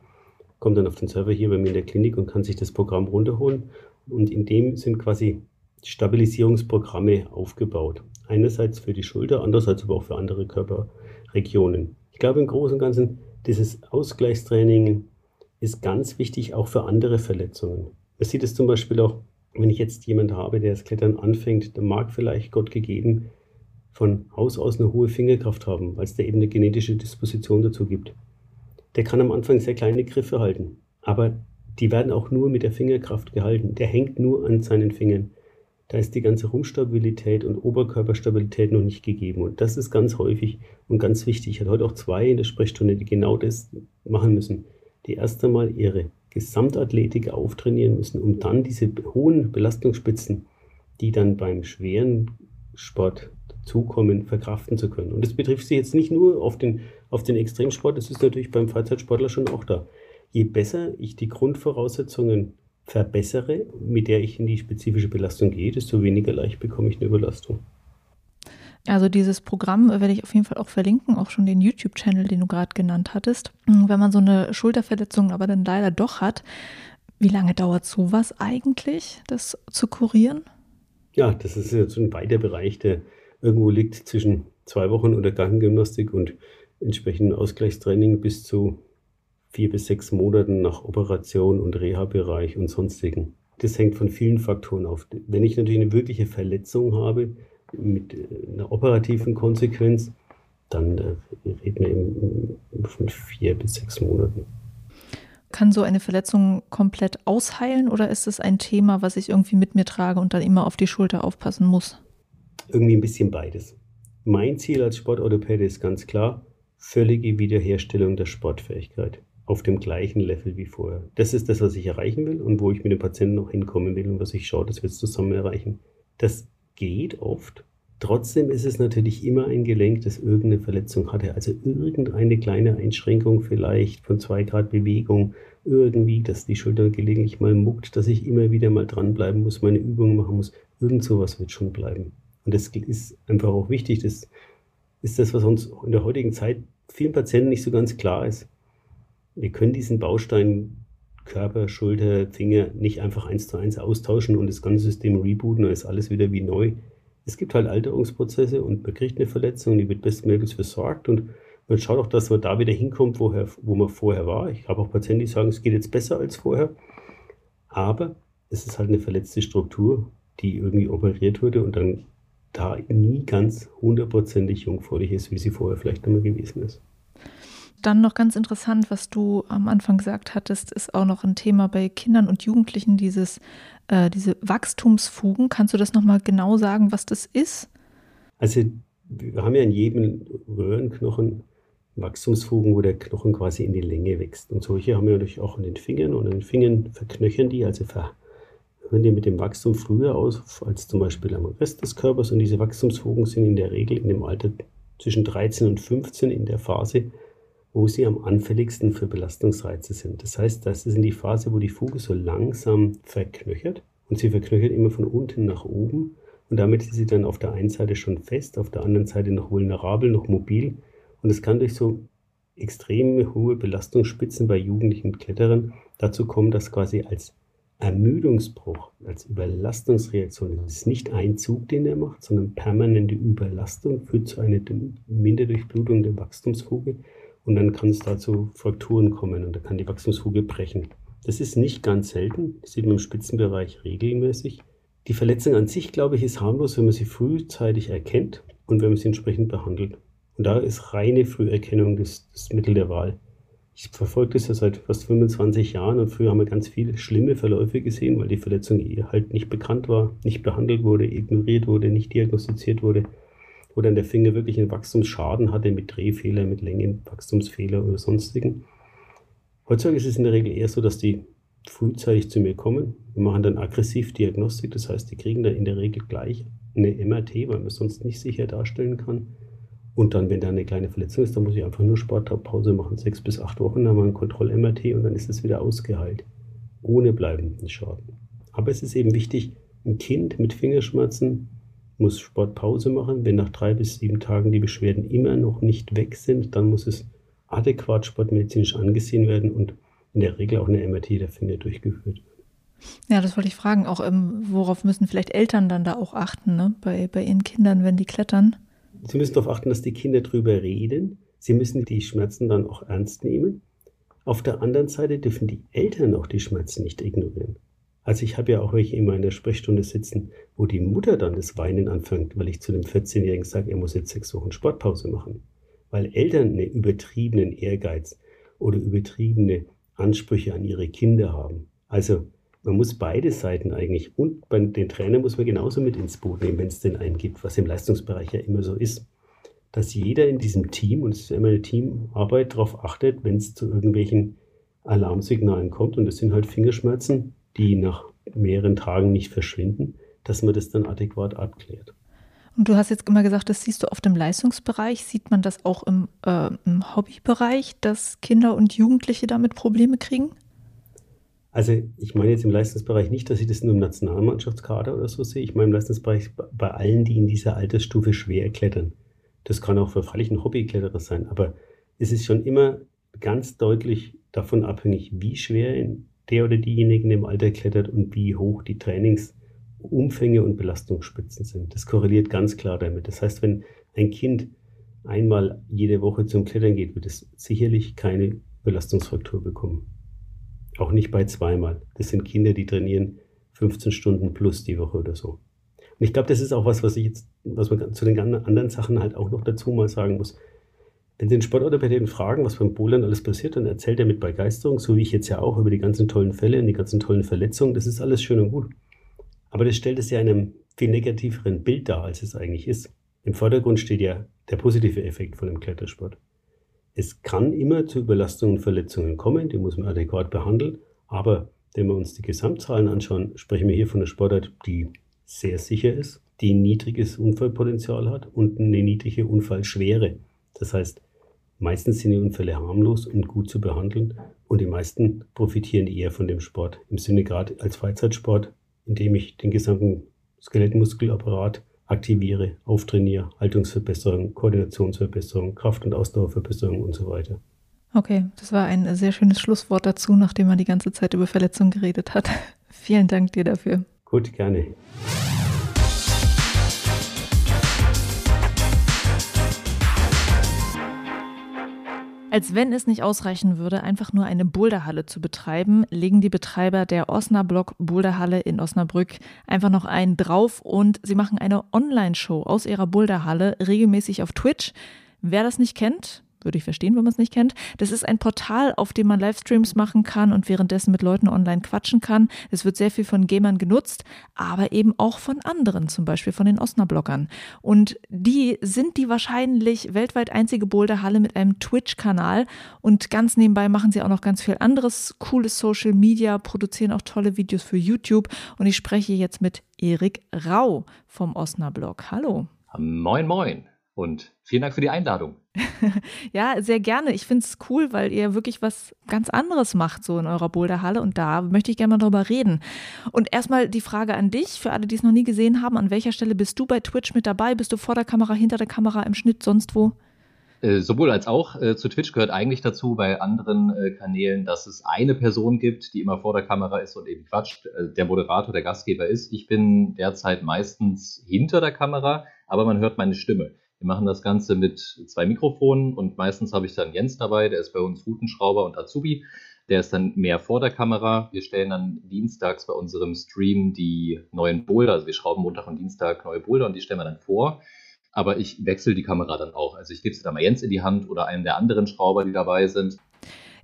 kommt dann auf den Server hier bei mir in der Klinik und kann sich das Programm runterholen. Und in dem sind quasi Stabilisierungsprogramme aufgebaut. Einerseits für die Schulter, andererseits aber auch für andere Körperregionen. Ich glaube im Großen und Ganzen, dieses Ausgleichstraining ist ganz wichtig auch für andere Verletzungen. Man sieht es zum Beispiel auch, wenn ich jetzt jemanden habe, der das Klettern anfängt, der mag vielleicht Gott gegeben von Haus aus eine hohe Fingerkraft haben, weil es da eben eine genetische Disposition dazu gibt. Der kann am Anfang sehr kleine Griffe halten, aber die werden auch nur mit der Fingerkraft gehalten. Der hängt nur an seinen Fingern da ist die ganze Rumpfstabilität und Oberkörperstabilität noch nicht gegeben. Und das ist ganz häufig und ganz wichtig. Ich hatte heute auch zwei in der Sprechstunde, die genau das machen müssen. Die erst einmal ihre Gesamtathletik auftrainieren müssen, um dann diese hohen Belastungsspitzen, die dann beim schweren Sport dazukommen, verkraften zu können. Und das betrifft sie jetzt nicht nur auf den, auf den Extremsport, das ist natürlich beim Freizeitsportler schon auch da. Je besser ich die Grundvoraussetzungen verbessere, mit der ich in die spezifische Belastung gehe, desto weniger leicht bekomme ich eine Überlastung. Also dieses Programm werde ich auf jeden Fall auch verlinken, auch schon den YouTube-Channel, den du gerade genannt hattest. Wenn man so eine Schulterverletzung aber dann leider doch hat, wie lange dauert sowas eigentlich, das zu kurieren? Ja, das ist jetzt ein weiter Bereich, der irgendwo liegt zwischen zwei Wochen unter Gangengymnastik und entsprechendem Ausgleichstraining bis zu vier bis sechs Monaten nach Operation und Reha-Bereich und sonstigen. Das hängt von vielen Faktoren auf. Wenn ich natürlich eine wirkliche Verletzung habe mit äh, einer operativen Konsequenz, dann äh, reden wir von vier bis sechs Monaten. Kann so eine Verletzung komplett ausheilen oder ist es ein Thema, was ich irgendwie mit mir trage und dann immer auf die Schulter aufpassen muss? Irgendwie ein bisschen beides. Mein Ziel als Sportorthopäde ist ganz klar, völlige Wiederherstellung der Sportfähigkeit auf dem gleichen Level wie vorher. Das ist das, was ich erreichen will und wo ich mit dem Patienten noch hinkommen will und was ich schaue, dass wir es zusammen erreichen. Das geht oft. Trotzdem ist es natürlich immer ein Gelenk, das irgendeine Verletzung hatte. Also irgendeine kleine Einschränkung vielleicht von zwei Grad Bewegung, irgendwie, dass die Schulter gelegentlich mal muckt, dass ich immer wieder mal dranbleiben muss, meine Übungen machen muss. Irgend sowas wird schon bleiben. Und das ist einfach auch wichtig. Das ist das, was uns in der heutigen Zeit vielen Patienten nicht so ganz klar ist wir können diesen Baustein Körper, Schulter, Finger nicht einfach eins zu eins austauschen und das ganze System rebooten, dann ist alles wieder wie neu. Es gibt halt Alterungsprozesse und man kriegt eine Verletzung, die wird bestmöglichst versorgt und man schaut auch, dass man da wieder hinkommt, woher, wo man vorher war. Ich habe auch Patienten, die sagen, es geht jetzt besser als vorher. Aber es ist halt eine verletzte Struktur, die irgendwie operiert wurde und dann da nie ganz hundertprozentig jungfräulich ist, wie sie vorher vielleicht einmal gewesen ist. Dann noch ganz interessant, was du am Anfang gesagt hattest, ist auch noch ein Thema bei Kindern und Jugendlichen, dieses, äh, diese Wachstumsfugen. Kannst du das nochmal genau sagen, was das ist? Also wir haben ja in jedem Röhrenknochen Wachstumsfugen, wo der Knochen quasi in die Länge wächst. Und solche haben wir natürlich auch in den Fingern und in den Fingern verknöchern die, also hören die mit dem Wachstum früher aus als zum Beispiel am Rest des Körpers. Und diese Wachstumsfugen sind in der Regel in dem Alter zwischen 13 und 15 in der Phase, wo sie am anfälligsten für Belastungsreize sind. Das heißt, das ist in die Phase, wo die Fuge so langsam verknöchert und sie verknöchert immer von unten nach oben und damit ist sie dann auf der einen Seite schon fest, auf der anderen Seite noch vulnerabel, noch mobil und es kann durch so extrem hohe Belastungsspitzen bei jugendlichen Kletterern dazu kommen, dass quasi als Ermüdungsbruch, als Überlastungsreaktion, das ist nicht ein Zug, den er macht, sondern permanente Überlastung führt zu einer Minderdurchblutung der Wachstumsfuge und dann kann es da zu Frakturen kommen und da kann die Wachstumsfuge brechen. Das ist nicht ganz selten, das sieht man im Spitzenbereich regelmäßig. Die Verletzung an sich, glaube ich, ist harmlos, wenn man sie frühzeitig erkennt und wenn man sie entsprechend behandelt. Und da ist reine Früherkennung das, das Mittel der Wahl. Ich verfolge das ja seit fast 25 Jahren und früher haben wir ganz viele schlimme Verläufe gesehen, weil die Verletzung halt nicht bekannt war, nicht behandelt wurde, ignoriert wurde, nicht diagnostiziert wurde wo dann der Finger wirklich einen Wachstumsschaden hatte mit Drehfehler, mit Längenwachstumsfehler oder sonstigen. Heutzutage ist es in der Regel eher so, dass die frühzeitig zu mir kommen. Wir machen dann aggressiv Diagnostik, das heißt, die kriegen dann in der Regel gleich eine MRT, weil man es sonst nicht sicher darstellen kann. Und dann, wenn da eine kleine Verletzung ist, dann muss ich einfach nur Sportpause machen, sechs bis acht Wochen, dann haben wir ein Kontroll-MRT und dann ist es wieder ausgeheilt, ohne bleibenden Schaden. Aber es ist eben wichtig, ein Kind mit Fingerschmerzen muss Sportpause machen. Wenn nach drei bis sieben Tagen die Beschwerden immer noch nicht weg sind, dann muss es adäquat sportmedizinisch angesehen werden und in der Regel auch eine MRT der Finger durchgeführt werden. Ja, das wollte ich fragen. Auch ähm, worauf müssen vielleicht Eltern dann da auch achten, ne? bei, bei ihren Kindern, wenn die klettern? Sie müssen darauf achten, dass die Kinder drüber reden. Sie müssen die Schmerzen dann auch ernst nehmen. Auf der anderen Seite dürfen die Eltern auch die Schmerzen nicht ignorieren. Also ich habe ja auch welche immer in der Sprechstunde sitzen, wo die Mutter dann das Weinen anfängt, weil ich zu dem 14-Jährigen sage, er muss jetzt sechs Wochen Sportpause machen. Weil Eltern einen übertriebenen Ehrgeiz oder übertriebene Ansprüche an ihre Kinder haben. Also man muss beide Seiten eigentlich und bei den Trainern muss man genauso mit ins Boot nehmen, wenn es denn einen gibt, was im Leistungsbereich ja immer so ist. Dass jeder in diesem Team, und es ist immer eine Teamarbeit, darauf achtet, wenn es zu irgendwelchen Alarmsignalen kommt, und das sind halt Fingerschmerzen, die nach mehreren Tagen nicht verschwinden, dass man das dann adäquat abklärt. Und du hast jetzt immer gesagt, das siehst du oft im Leistungsbereich. Sieht man das auch im, äh, im Hobbybereich, dass Kinder und Jugendliche damit Probleme kriegen? Also ich meine jetzt im Leistungsbereich nicht, dass ich das nur im Nationalmannschaftskader oder so sehe. Ich meine im Leistungsbereich bei allen, die in dieser Altersstufe schwer klettern. Das kann auch für freilich ein Hobbykletterer sein, aber es ist schon immer ganz deutlich davon abhängig, wie schwer der oder diejenige im Alter klettert und wie hoch die Trainingsumfänge und Belastungsspitzen sind. Das korreliert ganz klar damit. Das heißt, wenn ein Kind einmal jede Woche zum Klettern geht, wird es sicherlich keine Belastungsfraktur bekommen. Auch nicht bei zweimal. Das sind Kinder, die trainieren 15 Stunden plus die Woche oder so. Und ich glaube, das ist auch was, was ich jetzt, was man zu den anderen Sachen halt auch noch dazu mal sagen muss. Wenn Sie den Sportorthopäden fragen, was beim Bouldern alles passiert, dann erzählt er mit Begeisterung, so wie ich jetzt ja auch, über die ganzen tollen Fälle und die ganzen tollen Verletzungen. Das ist alles schön und gut. Aber das stellt es ja in einem viel negativeren Bild dar, als es eigentlich ist. Im Vordergrund steht ja der positive Effekt von dem Klettersport. Es kann immer zu Überlastungen und Verletzungen kommen, die muss man adäquat behandeln. Aber wenn wir uns die Gesamtzahlen anschauen, sprechen wir hier von einer Sportart, die sehr sicher ist, die ein niedriges Unfallpotenzial hat und eine niedrige Unfallschwere. Das heißt, meistens sind die Unfälle harmlos und gut zu behandeln und die meisten profitieren eher von dem Sport. Im Sinne gerade als Freizeitsport, indem ich den gesamten Skelettmuskelapparat aktiviere, auftrainiere, Haltungsverbesserung, Koordinationsverbesserung, Kraft- und Ausdauerverbesserung und so weiter. Okay, das war ein sehr schönes Schlusswort dazu, nachdem man die ganze Zeit über Verletzungen geredet hat. (laughs) Vielen Dank dir dafür. Gut, gerne. Als wenn es nicht ausreichen würde, einfach nur eine Boulderhalle zu betreiben, legen die Betreiber der Osnabrück Boulderhalle in Osnabrück einfach noch einen drauf und sie machen eine Online-Show aus ihrer Boulderhalle regelmäßig auf Twitch. Wer das nicht kennt, würde ich verstehen, wenn man es nicht kennt. Das ist ein Portal, auf dem man Livestreams machen kann und währenddessen mit Leuten online quatschen kann. Es wird sehr viel von Gamern genutzt, aber eben auch von anderen, zum Beispiel von den Osnabrückern. Und die sind die wahrscheinlich weltweit einzige Boulderhalle mit einem Twitch-Kanal und ganz nebenbei machen sie auch noch ganz viel anderes cooles Social Media, produzieren auch tolle Videos für YouTube und ich spreche jetzt mit Erik Rau vom Osnablog. Hallo. Moin, moin und vielen Dank für die Einladung. (laughs) ja, sehr gerne. Ich finde es cool, weil ihr wirklich was ganz anderes macht, so in eurer Boulderhalle. Und da möchte ich gerne mal drüber reden. Und erstmal die Frage an dich, für alle, die es noch nie gesehen haben: An welcher Stelle bist du bei Twitch mit dabei? Bist du vor der Kamera, hinter der Kamera, im Schnitt, sonst wo? Äh, sowohl als auch. Äh, zu Twitch gehört eigentlich dazu bei anderen äh, Kanälen, dass es eine Person gibt, die immer vor der Kamera ist und eben quatscht. der Moderator, der Gastgeber ist. Ich bin derzeit meistens hinter der Kamera, aber man hört meine Stimme. Wir machen das Ganze mit zwei Mikrofonen und meistens habe ich dann Jens dabei, der ist bei uns Routenschrauber und Azubi. Der ist dann mehr vor der Kamera. Wir stellen dann dienstags bei unserem Stream die neuen Boulder. Also wir schrauben Montag und Dienstag neue Boulder und die stellen wir dann vor. Aber ich wechsle die Kamera dann auch. Also ich gebe sie dann mal Jens in die Hand oder einen der anderen Schrauber, die dabei sind.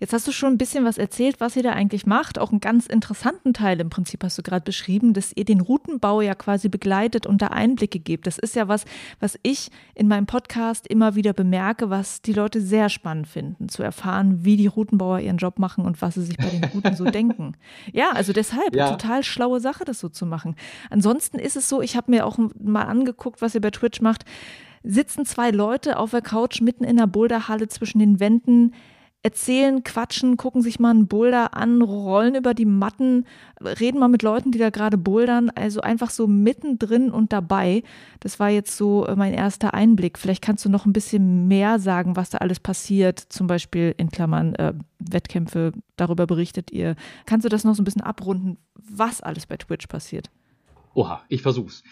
Jetzt hast du schon ein bisschen was erzählt, was ihr da eigentlich macht. Auch einen ganz interessanten Teil im Prinzip hast du gerade beschrieben, dass ihr den Routenbau ja quasi begleitet und da Einblicke gebt. Das ist ja was, was ich in meinem Podcast immer wieder bemerke, was die Leute sehr spannend finden, zu erfahren, wie die Routenbauer ihren Job machen und was sie sich bei den Routen so (laughs) denken. Ja, also deshalb ja. total schlaue Sache, das so zu machen. Ansonsten ist es so, ich habe mir auch mal angeguckt, was ihr bei Twitch macht sitzen zwei Leute auf der Couch mitten in der Boulderhalle zwischen den Wänden, erzählen, quatschen, gucken sich mal einen Boulder an, rollen über die Matten, reden mal mit Leuten, die da gerade bouldern, also einfach so mittendrin und dabei. Das war jetzt so äh, mein erster Einblick. Vielleicht kannst du noch ein bisschen mehr sagen, was da alles passiert, zum Beispiel in Klammern äh, Wettkämpfe, darüber berichtet ihr. Kannst du das noch so ein bisschen abrunden, was alles bei Twitch passiert? Oha, ich versuch's.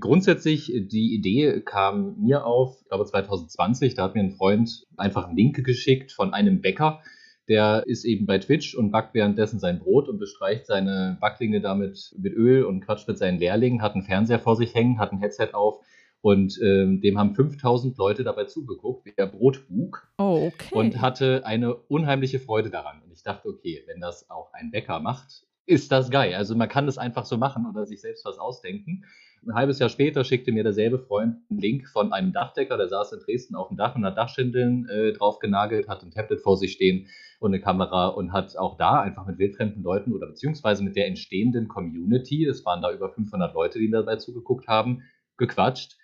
Grundsätzlich, die Idee kam mir auf, ich glaube 2020, da hat mir ein Freund einfach einen Link geschickt von einem Bäcker, der ist eben bei Twitch und backt währenddessen sein Brot und bestreicht seine Backlinge damit mit Öl und quatscht mit seinen Lehrlingen, hat einen Fernseher vor sich hängen, hat ein Headset auf und ähm, dem haben 5000 Leute dabei zugeguckt, wie er Brot bug oh, okay. und hatte eine unheimliche Freude daran. Und ich dachte, okay, wenn das auch ein Bäcker macht, ist das geil. Also man kann das einfach so machen oder sich selbst was ausdenken. Ein halbes Jahr später schickte mir derselbe Freund einen Link von einem Dachdecker, der saß in Dresden auf dem Dach und hat Dachschindeln äh, drauf genagelt, hat ein Tablet vor sich stehen und eine Kamera und hat auch da einfach mit wildfremden Leuten oder beziehungsweise mit der entstehenden Community, es waren da über 500 Leute, die dabei zugeguckt haben, gequatscht.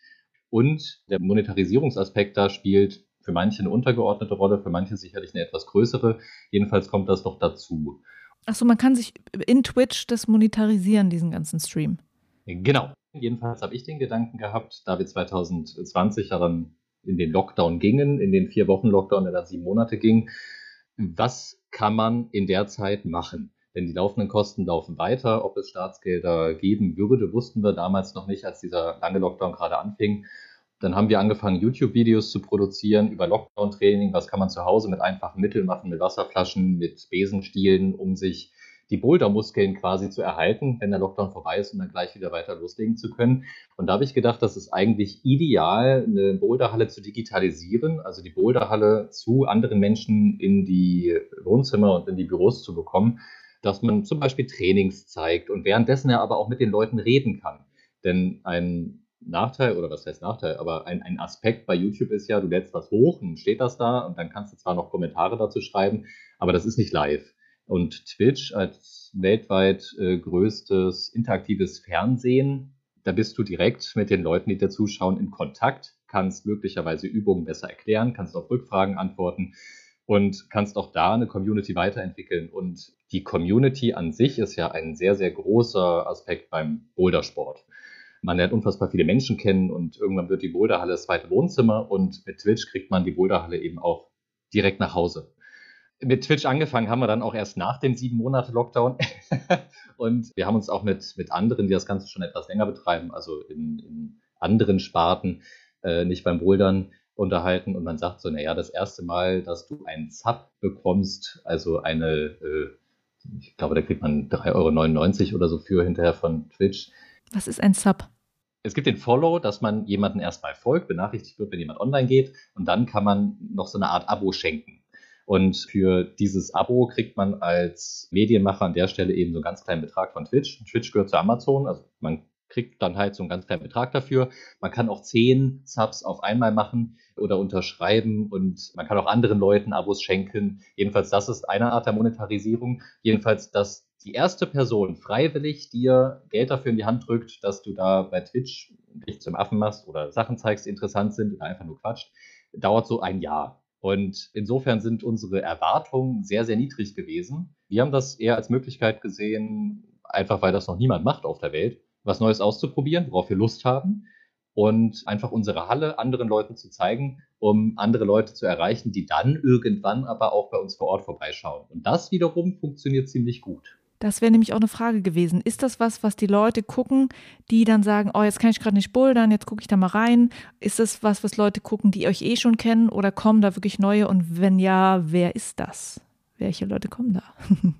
Und der Monetarisierungsaspekt da spielt für manche eine untergeordnete Rolle, für manche sicherlich eine etwas größere. Jedenfalls kommt das doch dazu. Achso, man kann sich in Twitch das monetarisieren, diesen ganzen Stream. Genau. Jedenfalls habe ich den Gedanken gehabt, da wir 2020 daran in den Lockdown gingen, in den vier Wochen Lockdown, der dann sieben Monate ging, was kann man in der Zeit machen? Denn die laufenden Kosten laufen weiter. Ob es Staatsgelder geben würde, wussten wir damals noch nicht, als dieser lange Lockdown gerade anfing. Dann haben wir angefangen, YouTube-Videos zu produzieren über Lockdown-Training. Was kann man zu Hause mit einfachen Mitteln machen, mit Wasserflaschen, mit Besenstielen, um sich die Bouldermuskeln quasi zu erhalten, wenn der Lockdown vorbei ist und dann gleich wieder weiter loslegen zu können. Und da habe ich gedacht, das ist eigentlich ideal, eine Boulderhalle zu digitalisieren, also die Boulderhalle zu anderen Menschen in die Wohnzimmer und in die Büros zu bekommen, dass man zum Beispiel Trainings zeigt und währenddessen er aber auch mit den Leuten reden kann. Denn ein Nachteil, oder was heißt Nachteil, aber ein, ein Aspekt bei YouTube ist ja, du lädst was hoch und steht das da und dann kannst du zwar noch Kommentare dazu schreiben, aber das ist nicht live. Und Twitch als weltweit äh, größtes interaktives Fernsehen, da bist du direkt mit den Leuten, die dir zuschauen, in Kontakt, kannst möglicherweise Übungen besser erklären, kannst auf Rückfragen antworten und kannst auch da eine Community weiterentwickeln. Und die Community an sich ist ja ein sehr, sehr großer Aspekt beim Bouldersport. Man lernt unfassbar viele Menschen kennen und irgendwann wird die Boulderhalle das zweite Wohnzimmer und mit Twitch kriegt man die Boulderhalle eben auch direkt nach Hause mit Twitch angefangen haben wir dann auch erst nach dem sieben Monate Lockdown. (laughs) und wir haben uns auch mit, mit anderen, die das Ganze schon etwas länger betreiben, also in, in anderen Sparten, äh, nicht beim Bouldern, unterhalten. Und man sagt so, naja, das erste Mal, dass du einen Sub bekommst, also eine, äh, ich glaube, da kriegt man 3,99 Euro oder so für hinterher von Twitch. Was ist ein Sub? Es gibt den Follow, dass man jemanden erstmal folgt, benachrichtigt wird, wenn jemand online geht. Und dann kann man noch so eine Art Abo schenken. Und für dieses Abo kriegt man als Medienmacher an der Stelle eben so einen ganz kleinen Betrag von Twitch. Twitch gehört zu Amazon, also man kriegt dann halt so einen ganz kleinen Betrag dafür. Man kann auch zehn Subs auf einmal machen oder unterschreiben und man kann auch anderen Leuten Abos schenken. Jedenfalls, das ist eine Art der Monetarisierung. Jedenfalls, dass die erste Person freiwillig dir Geld dafür in die Hand drückt, dass du da bei Twitch dich zum Affen machst oder Sachen zeigst, die interessant sind oder einfach nur quatscht, dauert so ein Jahr. Und insofern sind unsere Erwartungen sehr, sehr niedrig gewesen. Wir haben das eher als Möglichkeit gesehen, einfach weil das noch niemand macht auf der Welt, was Neues auszuprobieren, worauf wir Lust haben und einfach unsere Halle anderen Leuten zu zeigen, um andere Leute zu erreichen, die dann irgendwann aber auch bei uns vor Ort vorbeischauen. Und das wiederum funktioniert ziemlich gut. Das wäre nämlich auch eine Frage gewesen. Ist das was, was die Leute gucken, die dann sagen, oh, jetzt kann ich gerade nicht bouldern, jetzt gucke ich da mal rein? Ist das was, was Leute gucken, die euch eh schon kennen oder kommen da wirklich neue? Und wenn ja, wer ist das? Welche Leute kommen da? (laughs)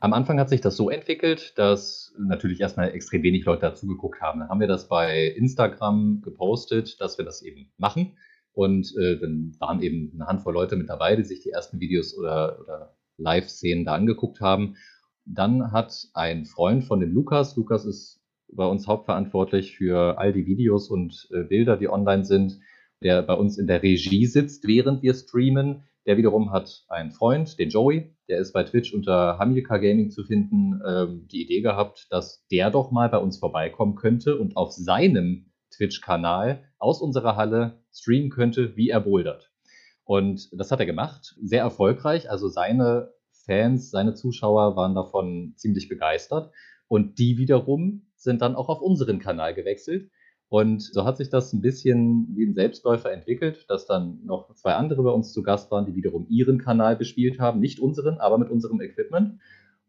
Am Anfang hat sich das so entwickelt, dass natürlich erstmal extrem wenig Leute dazugeguckt haben. Dann haben wir das bei Instagram gepostet, dass wir das eben machen. Und äh, dann waren eben eine Handvoll Leute mit dabei, die sich die ersten Videos oder, oder Live-Szenen da angeguckt haben. Dann hat ein Freund von dem Lukas, Lukas ist bei uns hauptverantwortlich für all die Videos und äh, Bilder, die online sind, der bei uns in der Regie sitzt, während wir streamen. Der wiederum hat einen Freund, den Joey, der ist bei Twitch unter Hamilcar Gaming zu finden, ähm, die Idee gehabt, dass der doch mal bei uns vorbeikommen könnte und auf seinem Twitch-Kanal aus unserer Halle streamen könnte, wie er bouldert. Und das hat er gemacht, sehr erfolgreich. Also seine Fans, seine Zuschauer waren davon ziemlich begeistert. Und die wiederum sind dann auch auf unseren Kanal gewechselt. Und so hat sich das ein bisschen wie ein Selbstläufer entwickelt, dass dann noch zwei andere bei uns zu Gast waren, die wiederum ihren Kanal bespielt haben. Nicht unseren, aber mit unserem Equipment.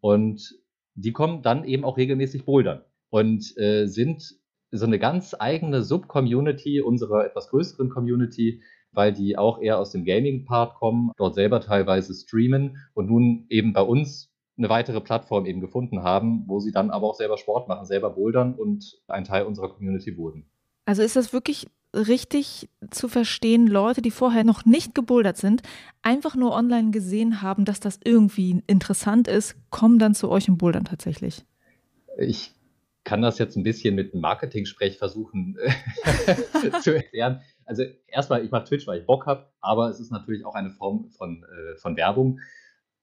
Und die kommen dann eben auch regelmäßig bouldern und äh, sind so eine ganz eigene Sub-Community unserer etwas größeren Community, weil die auch eher aus dem Gaming-Part kommen, dort selber teilweise streamen und nun eben bei uns eine weitere Plattform eben gefunden haben, wo sie dann aber auch selber Sport machen, selber bouldern und ein Teil unserer Community wurden. Also ist das wirklich richtig zu verstehen, Leute, die vorher noch nicht gebouldert sind, einfach nur online gesehen haben, dass das irgendwie interessant ist, kommen dann zu euch im Bouldern tatsächlich? Ich kann das jetzt ein bisschen mit Marketing-Sprech versuchen (laughs) zu erklären also erstmal, ich mache Twitch, weil ich Bock habe, aber es ist natürlich auch eine Form von, äh, von Werbung.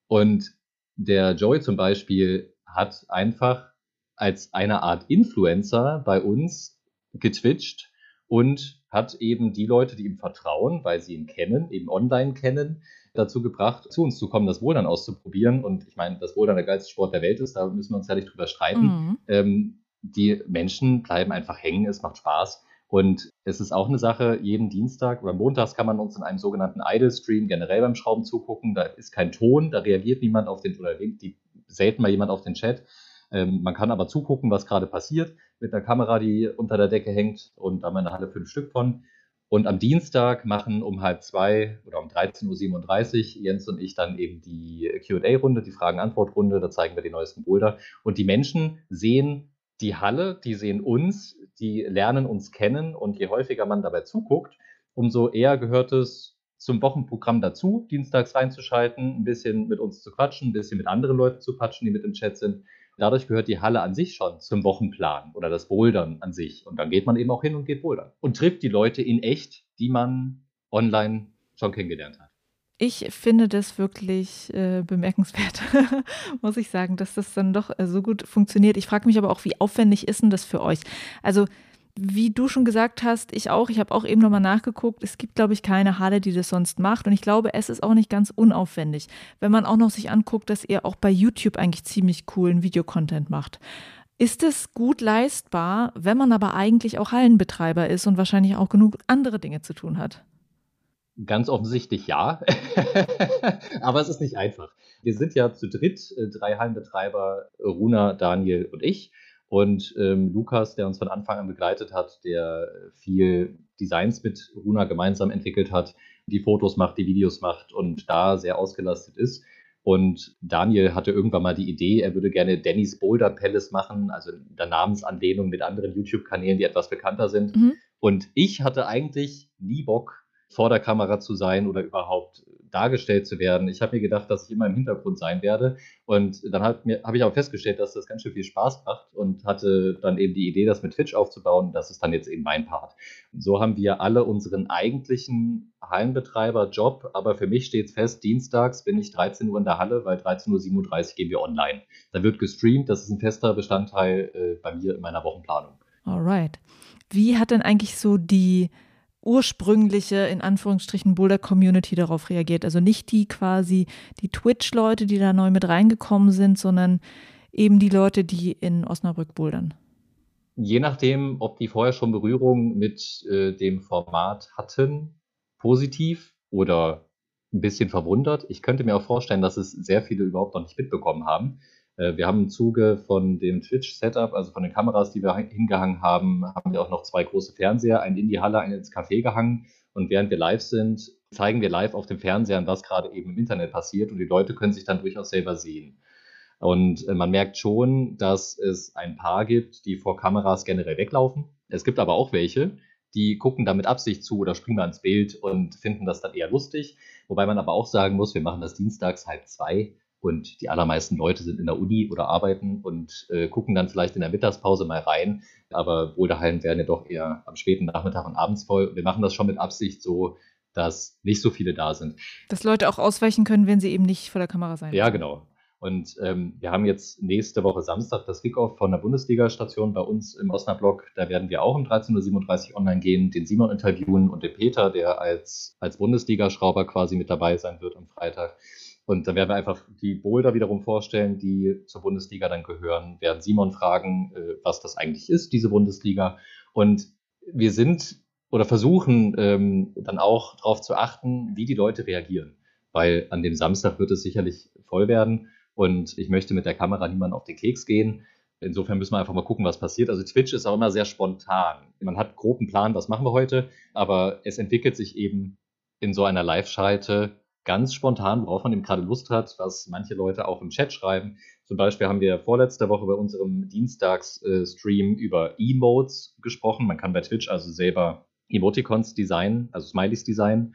Und der Joey zum Beispiel hat einfach als eine Art Influencer bei uns getwitcht und hat eben die Leute, die ihm vertrauen, weil sie ihn kennen, eben online kennen, dazu gebracht, zu uns zu kommen, das Bouldern auszuprobieren. Und ich meine, das Bouldern der geilste Sport der Welt ist, da müssen wir uns ja nicht drüber streiten. Mhm. Ähm, die Menschen bleiben einfach hängen, es macht Spaß. Und es ist auch eine Sache, jeden Dienstag oder montags kann man uns in einem sogenannten Idle-Stream generell beim Schrauben zugucken. Da ist kein Ton, da reagiert niemand auf den, oder die, selten mal jemand auf den Chat. Ähm, man kann aber zugucken, was gerade passiert mit einer Kamera, die unter der Decke hängt und da haben wir in der Halle fünf Stück von. Und am Dienstag machen um halb zwei oder um 13.37 Uhr Jens und ich dann eben die QA-Runde, die Fragen-Antwort-Runde. Da zeigen wir die neuesten Boulder. Und die Menschen sehen die Halle, die sehen uns, die lernen uns kennen. Und je häufiger man dabei zuguckt, umso eher gehört es zum Wochenprogramm dazu, dienstags reinzuschalten, ein bisschen mit uns zu quatschen, ein bisschen mit anderen Leuten zu quatschen, die mit im Chat sind. Dadurch gehört die Halle an sich schon zum Wochenplan oder das Bouldern an sich. Und dann geht man eben auch hin und geht bouldern. Und trifft die Leute in echt, die man online schon kennengelernt hat. Ich finde das wirklich äh, bemerkenswert, (laughs) muss ich sagen, dass das dann doch äh, so gut funktioniert. Ich frage mich aber auch, wie aufwendig ist denn das für euch? Also wie du schon gesagt hast, ich auch, ich habe auch eben nochmal nachgeguckt, es gibt, glaube ich, keine Halle, die das sonst macht. Und ich glaube, es ist auch nicht ganz unaufwendig, wenn man auch noch sich anguckt, dass ihr auch bei YouTube eigentlich ziemlich coolen Videocontent macht. Ist es gut leistbar, wenn man aber eigentlich auch Hallenbetreiber ist und wahrscheinlich auch genug andere Dinge zu tun hat? Ganz offensichtlich ja, (laughs) aber es ist nicht einfach. Wir sind ja zu dritt, äh, drei Hallenbetreiber, Runa, Daniel und ich. Und ähm, Lukas, der uns von Anfang an begleitet hat, der viel Designs mit Runa gemeinsam entwickelt hat, die Fotos macht, die Videos macht und da sehr ausgelastet ist. Und Daniel hatte irgendwann mal die Idee, er würde gerne Denny's Boulder Palace machen, also in der Namensanlehnung mit anderen YouTube-Kanälen, die etwas bekannter sind. Mhm. Und ich hatte eigentlich nie Bock, vor der Kamera zu sein oder überhaupt dargestellt zu werden. Ich habe mir gedacht, dass ich immer im Hintergrund sein werde. Und dann habe hab ich aber festgestellt, dass das ganz schön viel Spaß macht und hatte dann eben die Idee, das mit Twitch aufzubauen. Das ist dann jetzt eben mein Part. Und so haben wir alle unseren eigentlichen Hallenbetreiber-Job. Aber für mich steht es fest, dienstags bin ich 13 Uhr in der Halle, weil 13.37 Uhr gehen wir online. Da wird gestreamt. Das ist ein fester Bestandteil äh, bei mir in meiner Wochenplanung. Alright. Wie hat denn eigentlich so die ursprüngliche, in Anführungsstrichen, Boulder-Community darauf reagiert. Also nicht die quasi, die Twitch-Leute, die da neu mit reingekommen sind, sondern eben die Leute, die in Osnabrück bouldern. Je nachdem, ob die vorher schon Berührung mit äh, dem Format hatten, positiv oder ein bisschen verwundert. Ich könnte mir auch vorstellen, dass es sehr viele überhaupt noch nicht mitbekommen haben. Äh, wir haben im Zuge von dem Twitch-Setup, also von den Kameras, die wir hingehangen haben, haben wir auch noch zwei große Fernseher, einen in die Halle, einen ins Café gehangen. Und während wir live sind, zeigen wir live auf dem Fernseher, was gerade eben im Internet passiert. Und die Leute können sich dann durchaus selber sehen. Und äh, man merkt schon, dass es ein paar gibt, die vor Kameras generell weglaufen. Es gibt aber auch welche, die gucken da mit Absicht zu oder springen ans Bild und finden das dann eher lustig. Wobei man aber auch sagen muss, wir machen das dienstags halb zwei und die allermeisten Leute sind in der Uni oder arbeiten und äh, gucken dann vielleicht in der Mittagspause mal rein. Aber Boulderhallen werden ja doch eher am späten Nachmittag und abends voll. Wir machen das schon mit Absicht so, dass nicht so viele da sind. Dass Leute auch ausweichen können, wenn sie eben nicht vor der Kamera sein. Ja, genau. Und ähm, wir haben jetzt nächste Woche Samstag das Kickoff von der Bundesliga-Station bei uns im Osnabrück. Da werden wir auch um 13.37 Uhr online gehen, den Simon interviewen und den Peter, der als, als Bundesliga-Schrauber quasi mit dabei sein wird am Freitag. Und dann werden wir einfach die Boulder wiederum vorstellen, die zur Bundesliga dann gehören, werden Simon fragen, äh, was das eigentlich ist, diese Bundesliga. Und wir sind oder versuchen ähm, dann auch darauf zu achten, wie die Leute reagieren. Weil an dem Samstag wird es sicherlich voll werden und ich möchte mit der Kamera niemanden auf den Keks gehen. Insofern müssen wir einfach mal gucken, was passiert. Also Twitch ist auch immer sehr spontan. Man hat groben Plan, was machen wir heute, aber es entwickelt sich eben in so einer Live-Schalte ganz spontan, worauf man eben gerade Lust hat, was manche Leute auch im Chat schreiben. Zum Beispiel haben wir vorletzte Woche bei unserem Dienstags-Stream über Emotes gesprochen. Man kann bei Twitch also selber Emoticons designen, also Smileys designen.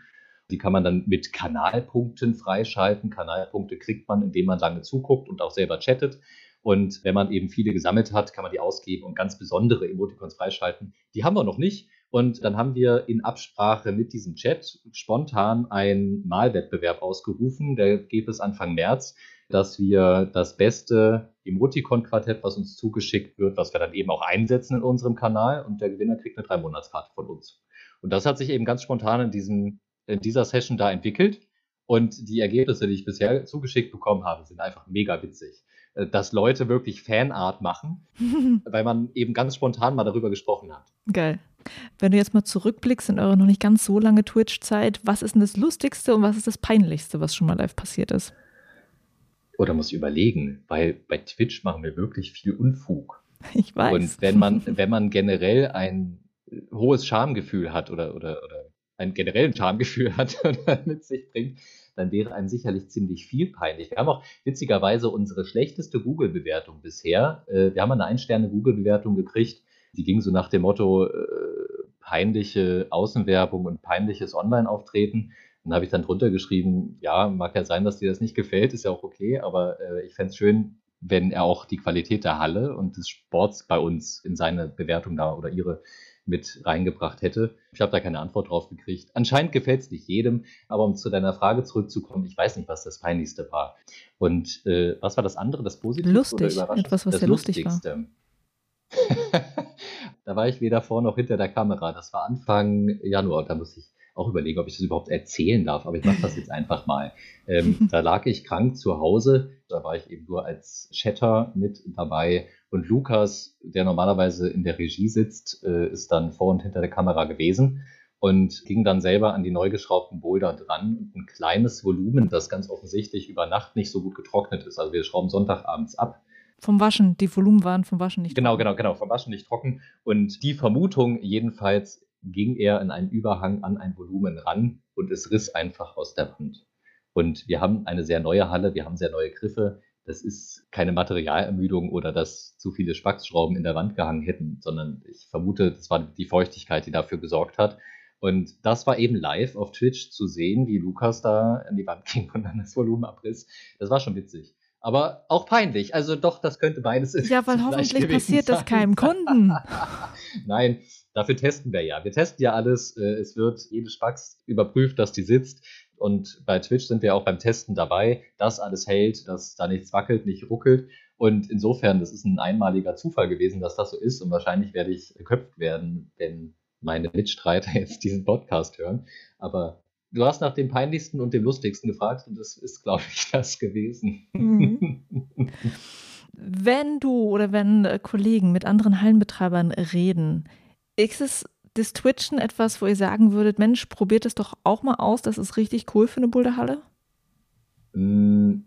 Die kann man dann mit Kanalpunkten freischalten. Kanalpunkte kriegt man, indem man lange zuguckt und auch selber chattet. Und wenn man eben viele gesammelt hat, kann man die ausgeben und ganz besondere Emoticons freischalten. Die haben wir noch nicht. Und dann haben wir in Absprache mit diesem Chat spontan einen Malwettbewerb ausgerufen. Der geht bis Anfang März, dass wir das beste Emoticon-Quartett, was uns zugeschickt wird, was wir dann eben auch einsetzen in unserem Kanal. Und der Gewinner kriegt eine Drei-Monats-Karte von uns. Und das hat sich eben ganz spontan in, diesem, in dieser Session da entwickelt. Und die Ergebnisse, die ich bisher zugeschickt bekommen habe, sind einfach mega witzig. Äh, dass Leute wirklich Fanart machen, (laughs) weil man eben ganz spontan mal darüber gesprochen hat. Geil. Wenn du jetzt mal zurückblickst in eure noch nicht ganz so lange Twitch-Zeit, was ist denn das Lustigste und was ist das Peinlichste, was schon mal live passiert ist? Oder muss ich überlegen, weil bei Twitch machen wir wirklich viel Unfug. (laughs) Ich weiß. Und wenn man, wenn man generell ein hohes Schamgefühl hat oder, oder, oder ein generellen Schamgefühl (laughs) hat oder mit sich bringt, dann wäre einem sicherlich ziemlich viel peinlich. Wir haben auch witzigerweise unsere schlechteste Google-Bewertung bisher. Äh, wir haben eine Ein-Sterne-Google-Bewertung gekriegt. Die ging so nach dem Motto äh, peinliche Außenwerbung und peinliches Online-Auftreten. Dann habe ich dann drunter geschrieben, ja, mag ja sein, dass dir das nicht gefällt, ist ja auch okay, aber äh, ich fände es schön, wenn er auch die Qualität der Halle und des Sports bei uns in seine Bewertung da oder ihre mit reingebracht hätte. Ich habe da keine Antwort drauf gekriegt. Anscheinend gefällt es nicht jedem, aber um zu deiner Frage zurückzukommen, ich weiß nicht, was das Peinlichste war. Und äh, was war das andere, das Positive? Lustig, etwas, was das sehr lustig war. (laughs) da war ich weder vor noch hinter der Kamera. Das war Anfang Januar. Da muss ich auch überlegen, ob ich das überhaupt erzählen darf, aber ich mache das jetzt einfach mal. Ähm, (laughs) da lag ich krank zu Hause, da war ich eben nur als Chatter mit dabei und Lukas, der normalerweise in der Regie sitzt, äh, ist dann vor und hinter der Kamera gewesen und ging dann selber an die neu geschraubten Boulder dran und ein kleines Volumen, das ganz offensichtlich über Nacht nicht so gut getrocknet ist. Also wir schrauben Sonntagabends ab. Vom Waschen, die Volumen waren vom Waschen nicht genau, trocken. Genau, genau, genau, vom Waschen nicht trocken. Und die Vermutung jedenfalls ging er in einen Überhang an ein Volumen ran und es riss einfach aus der Wand. Und wir haben eine sehr neue Halle, wir haben sehr neue Griffe, das ist keine Materialermüdung oder dass zu viele Spacksschrauben in der Wand gehangen hätten, sondern ich vermute, das war die Feuchtigkeit, die dafür gesorgt hat. Und das war eben live auf Twitch zu sehen, wie Lukas da an die Wand (laughs) ging und dann das Volumen abriss. Das war schon witzig. Aber auch peinlich. Also doch, das könnte beides sein. Ja, weil (laughs) hoffentlich passiert das keinem Kunden. (laughs) Nein, dafür testen wir ja. Wir testen ja alles. Äh, es wird jede Spax überprüft, dass die sitzt. Und bei Twitch sind wir auch beim Testen dabei, dass alles hält, dass da nichts wackelt, nicht ruckelt. Und insofern, das ist ein einmaliger Zufall gewesen, dass das so ist. Und wahrscheinlich werde ich geköpft werden, wenn meine Mitstreiter (laughs) jetzt diesen Podcast hören. Aber du hast nach dem peinlichsten und dem lustigsten gefragt und das ist, glaube ich, (laughs) das gewesen. Mhm. wenn du oder wenn äh, Kollegen mit anderen Hallenbetreibern reden, ist es das Twitchen etwas, wo ihr sagen würdet, Mensch, probiert es doch auch mal aus, das ist richtig cool für eine Boulderhalle? Mm,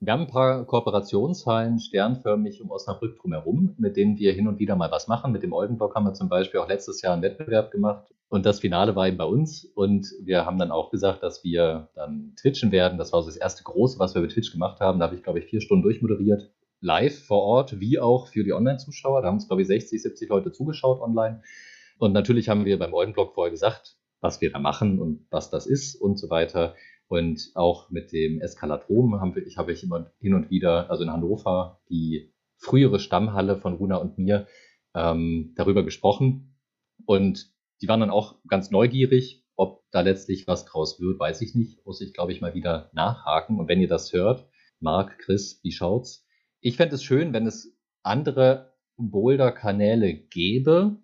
wir haben ein paar Kooperationshallen sternförmig um Osnabrück drumherum, mit denen wir hin und wieder mal was machen. Mit dem Oldenblock haben wir zum Beispiel auch letztes Jahr einen Wettbewerb gemacht und das Finale war eben bei uns und wir haben dann auch gesagt, dass wir dann twitchen werden. Das war so das erste große, was wir mit Twitch gemacht haben. Da habe ich, glaube ich, vier Stunden durchmoderiert. Live vor Ort, wie auch für die Online-Zuschauer. Da haben uns, glaube ich, 60, 70 Leute zugeschaut online. Und natürlich haben wir beim Eulenblog vorher gesagt, was wir da machen und was das ist und so weiter. Und auch mit dem Eskalatrom habe ich, habe ich immer hin und wieder, also in Hannover, die frühere Stammhalle von Runa und mir, ähm, darüber gesprochen. Und die waren dann auch ganz neugierig. Ob da letztlich was draus wird, weiß ich nicht. Muss ich, glaube ich, mal wieder nachhaken. Und wenn ihr das hört, Marc, Chris, wie schaut's? Ich fände es schön, wenn es andere Boulder-Kanäle gäbe,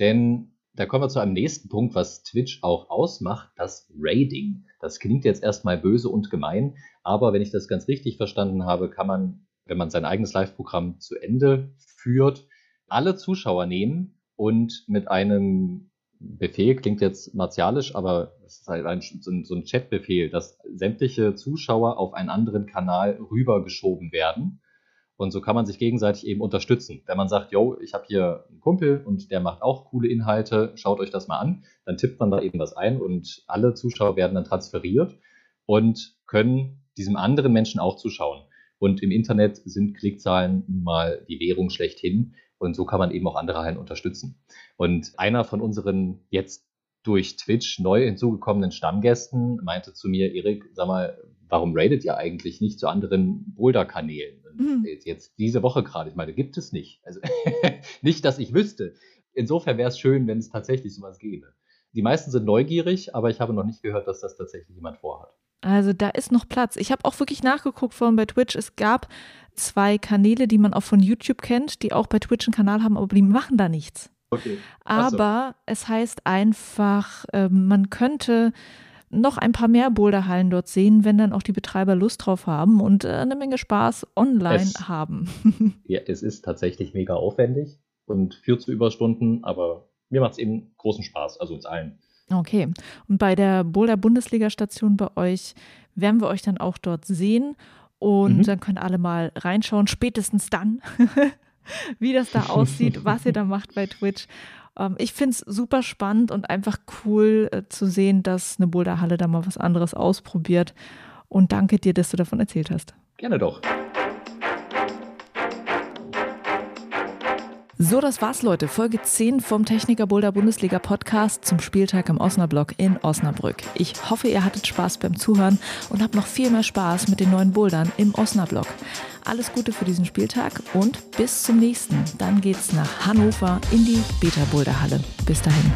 denn da kommen wir zu einem nächsten Punkt, was Twitch auch ausmacht, das Raiding. Das klingt jetzt erstmal böse und gemein, aber wenn ich das ganz richtig verstanden habe, kann man, wenn man sein eigenes Live-Programm zu Ende führt, alle Zuschauer nehmen und mit einem Befehl, klingt jetzt martialisch, aber es ist halt ein, so ein Chat-Befehl, dass sämtliche Zuschauer auf einen anderen Kanal rübergeschoben werden und so kann man sich gegenseitig eben unterstützen. Wenn man sagt, yo, ich habe hier einen Kumpel und der macht auch coole Inhalte, schaut euch das mal an, dann tippt man da eben was ein und alle Zuschauer werden dann transferiert und können diesem anderen Menschen auch zuschauen. Und im Internet sind Klickzahlen mal die Währung schlechthin. Und so kann man eben auch andere Hallen unterstützen. Und einer von unseren jetzt durch Twitch neu hinzugekommenen Stammgästen meinte zu mir, Erik, sag mal, warum raidet ihr eigentlich nicht zu anderen Boulder-Kanälen? Mhm. Jetzt diese Woche gerade, ich meine, gibt es nicht. Also (laughs) nicht, dass ich wüsste. Insofern wäre es schön, wenn es tatsächlich sowas gäbe. Die meisten sind neugierig, aber ich habe noch nicht gehört, dass das tatsächlich jemand vorhat. Also da ist noch Platz. Ich habe auch wirklich nachgeguckt vorhin bei Twitch. Es gab zwei Kanäle, die man auch von YouTube kennt, die auch bei Twitch einen Kanal haben, aber die machen da nichts. Okay. Aber so. es heißt einfach, äh, man könnte noch ein paar mehr Boulderhallen dort sehen, wenn dann auch die Betreiber Lust drauf haben und äh, eine Menge Spaß online es, haben. (laughs) ja, es ist tatsächlich mega aufwendig und führt zu Überstunden, aber mir macht es eben großen Spaß, also uns allen. Okay. Und bei der Boulder-Bundesliga-Station bei euch werden wir euch dann auch dort sehen und mhm. dann können alle mal reinschauen, spätestens dann, (laughs) wie das da aussieht, was ihr da macht bei Twitch. Ähm, ich finde es super spannend und einfach cool äh, zu sehen, dass eine Boulderhalle da mal was anderes ausprobiert. Und danke dir, dass du davon erzählt hast. Gerne doch. So, das war's, Leute. Folge 10 vom Techniker Boulder Bundesliga Podcast zum Spieltag im Osnabrück in Osnabrück. Ich hoffe, ihr hattet Spaß beim Zuhören und habt noch viel mehr Spaß mit den neuen Bouldern im Osnabrück. Alles Gute für diesen Spieltag und bis zum nächsten. Dann geht's nach Hannover in die Beta Boulder Halle. Bis dahin.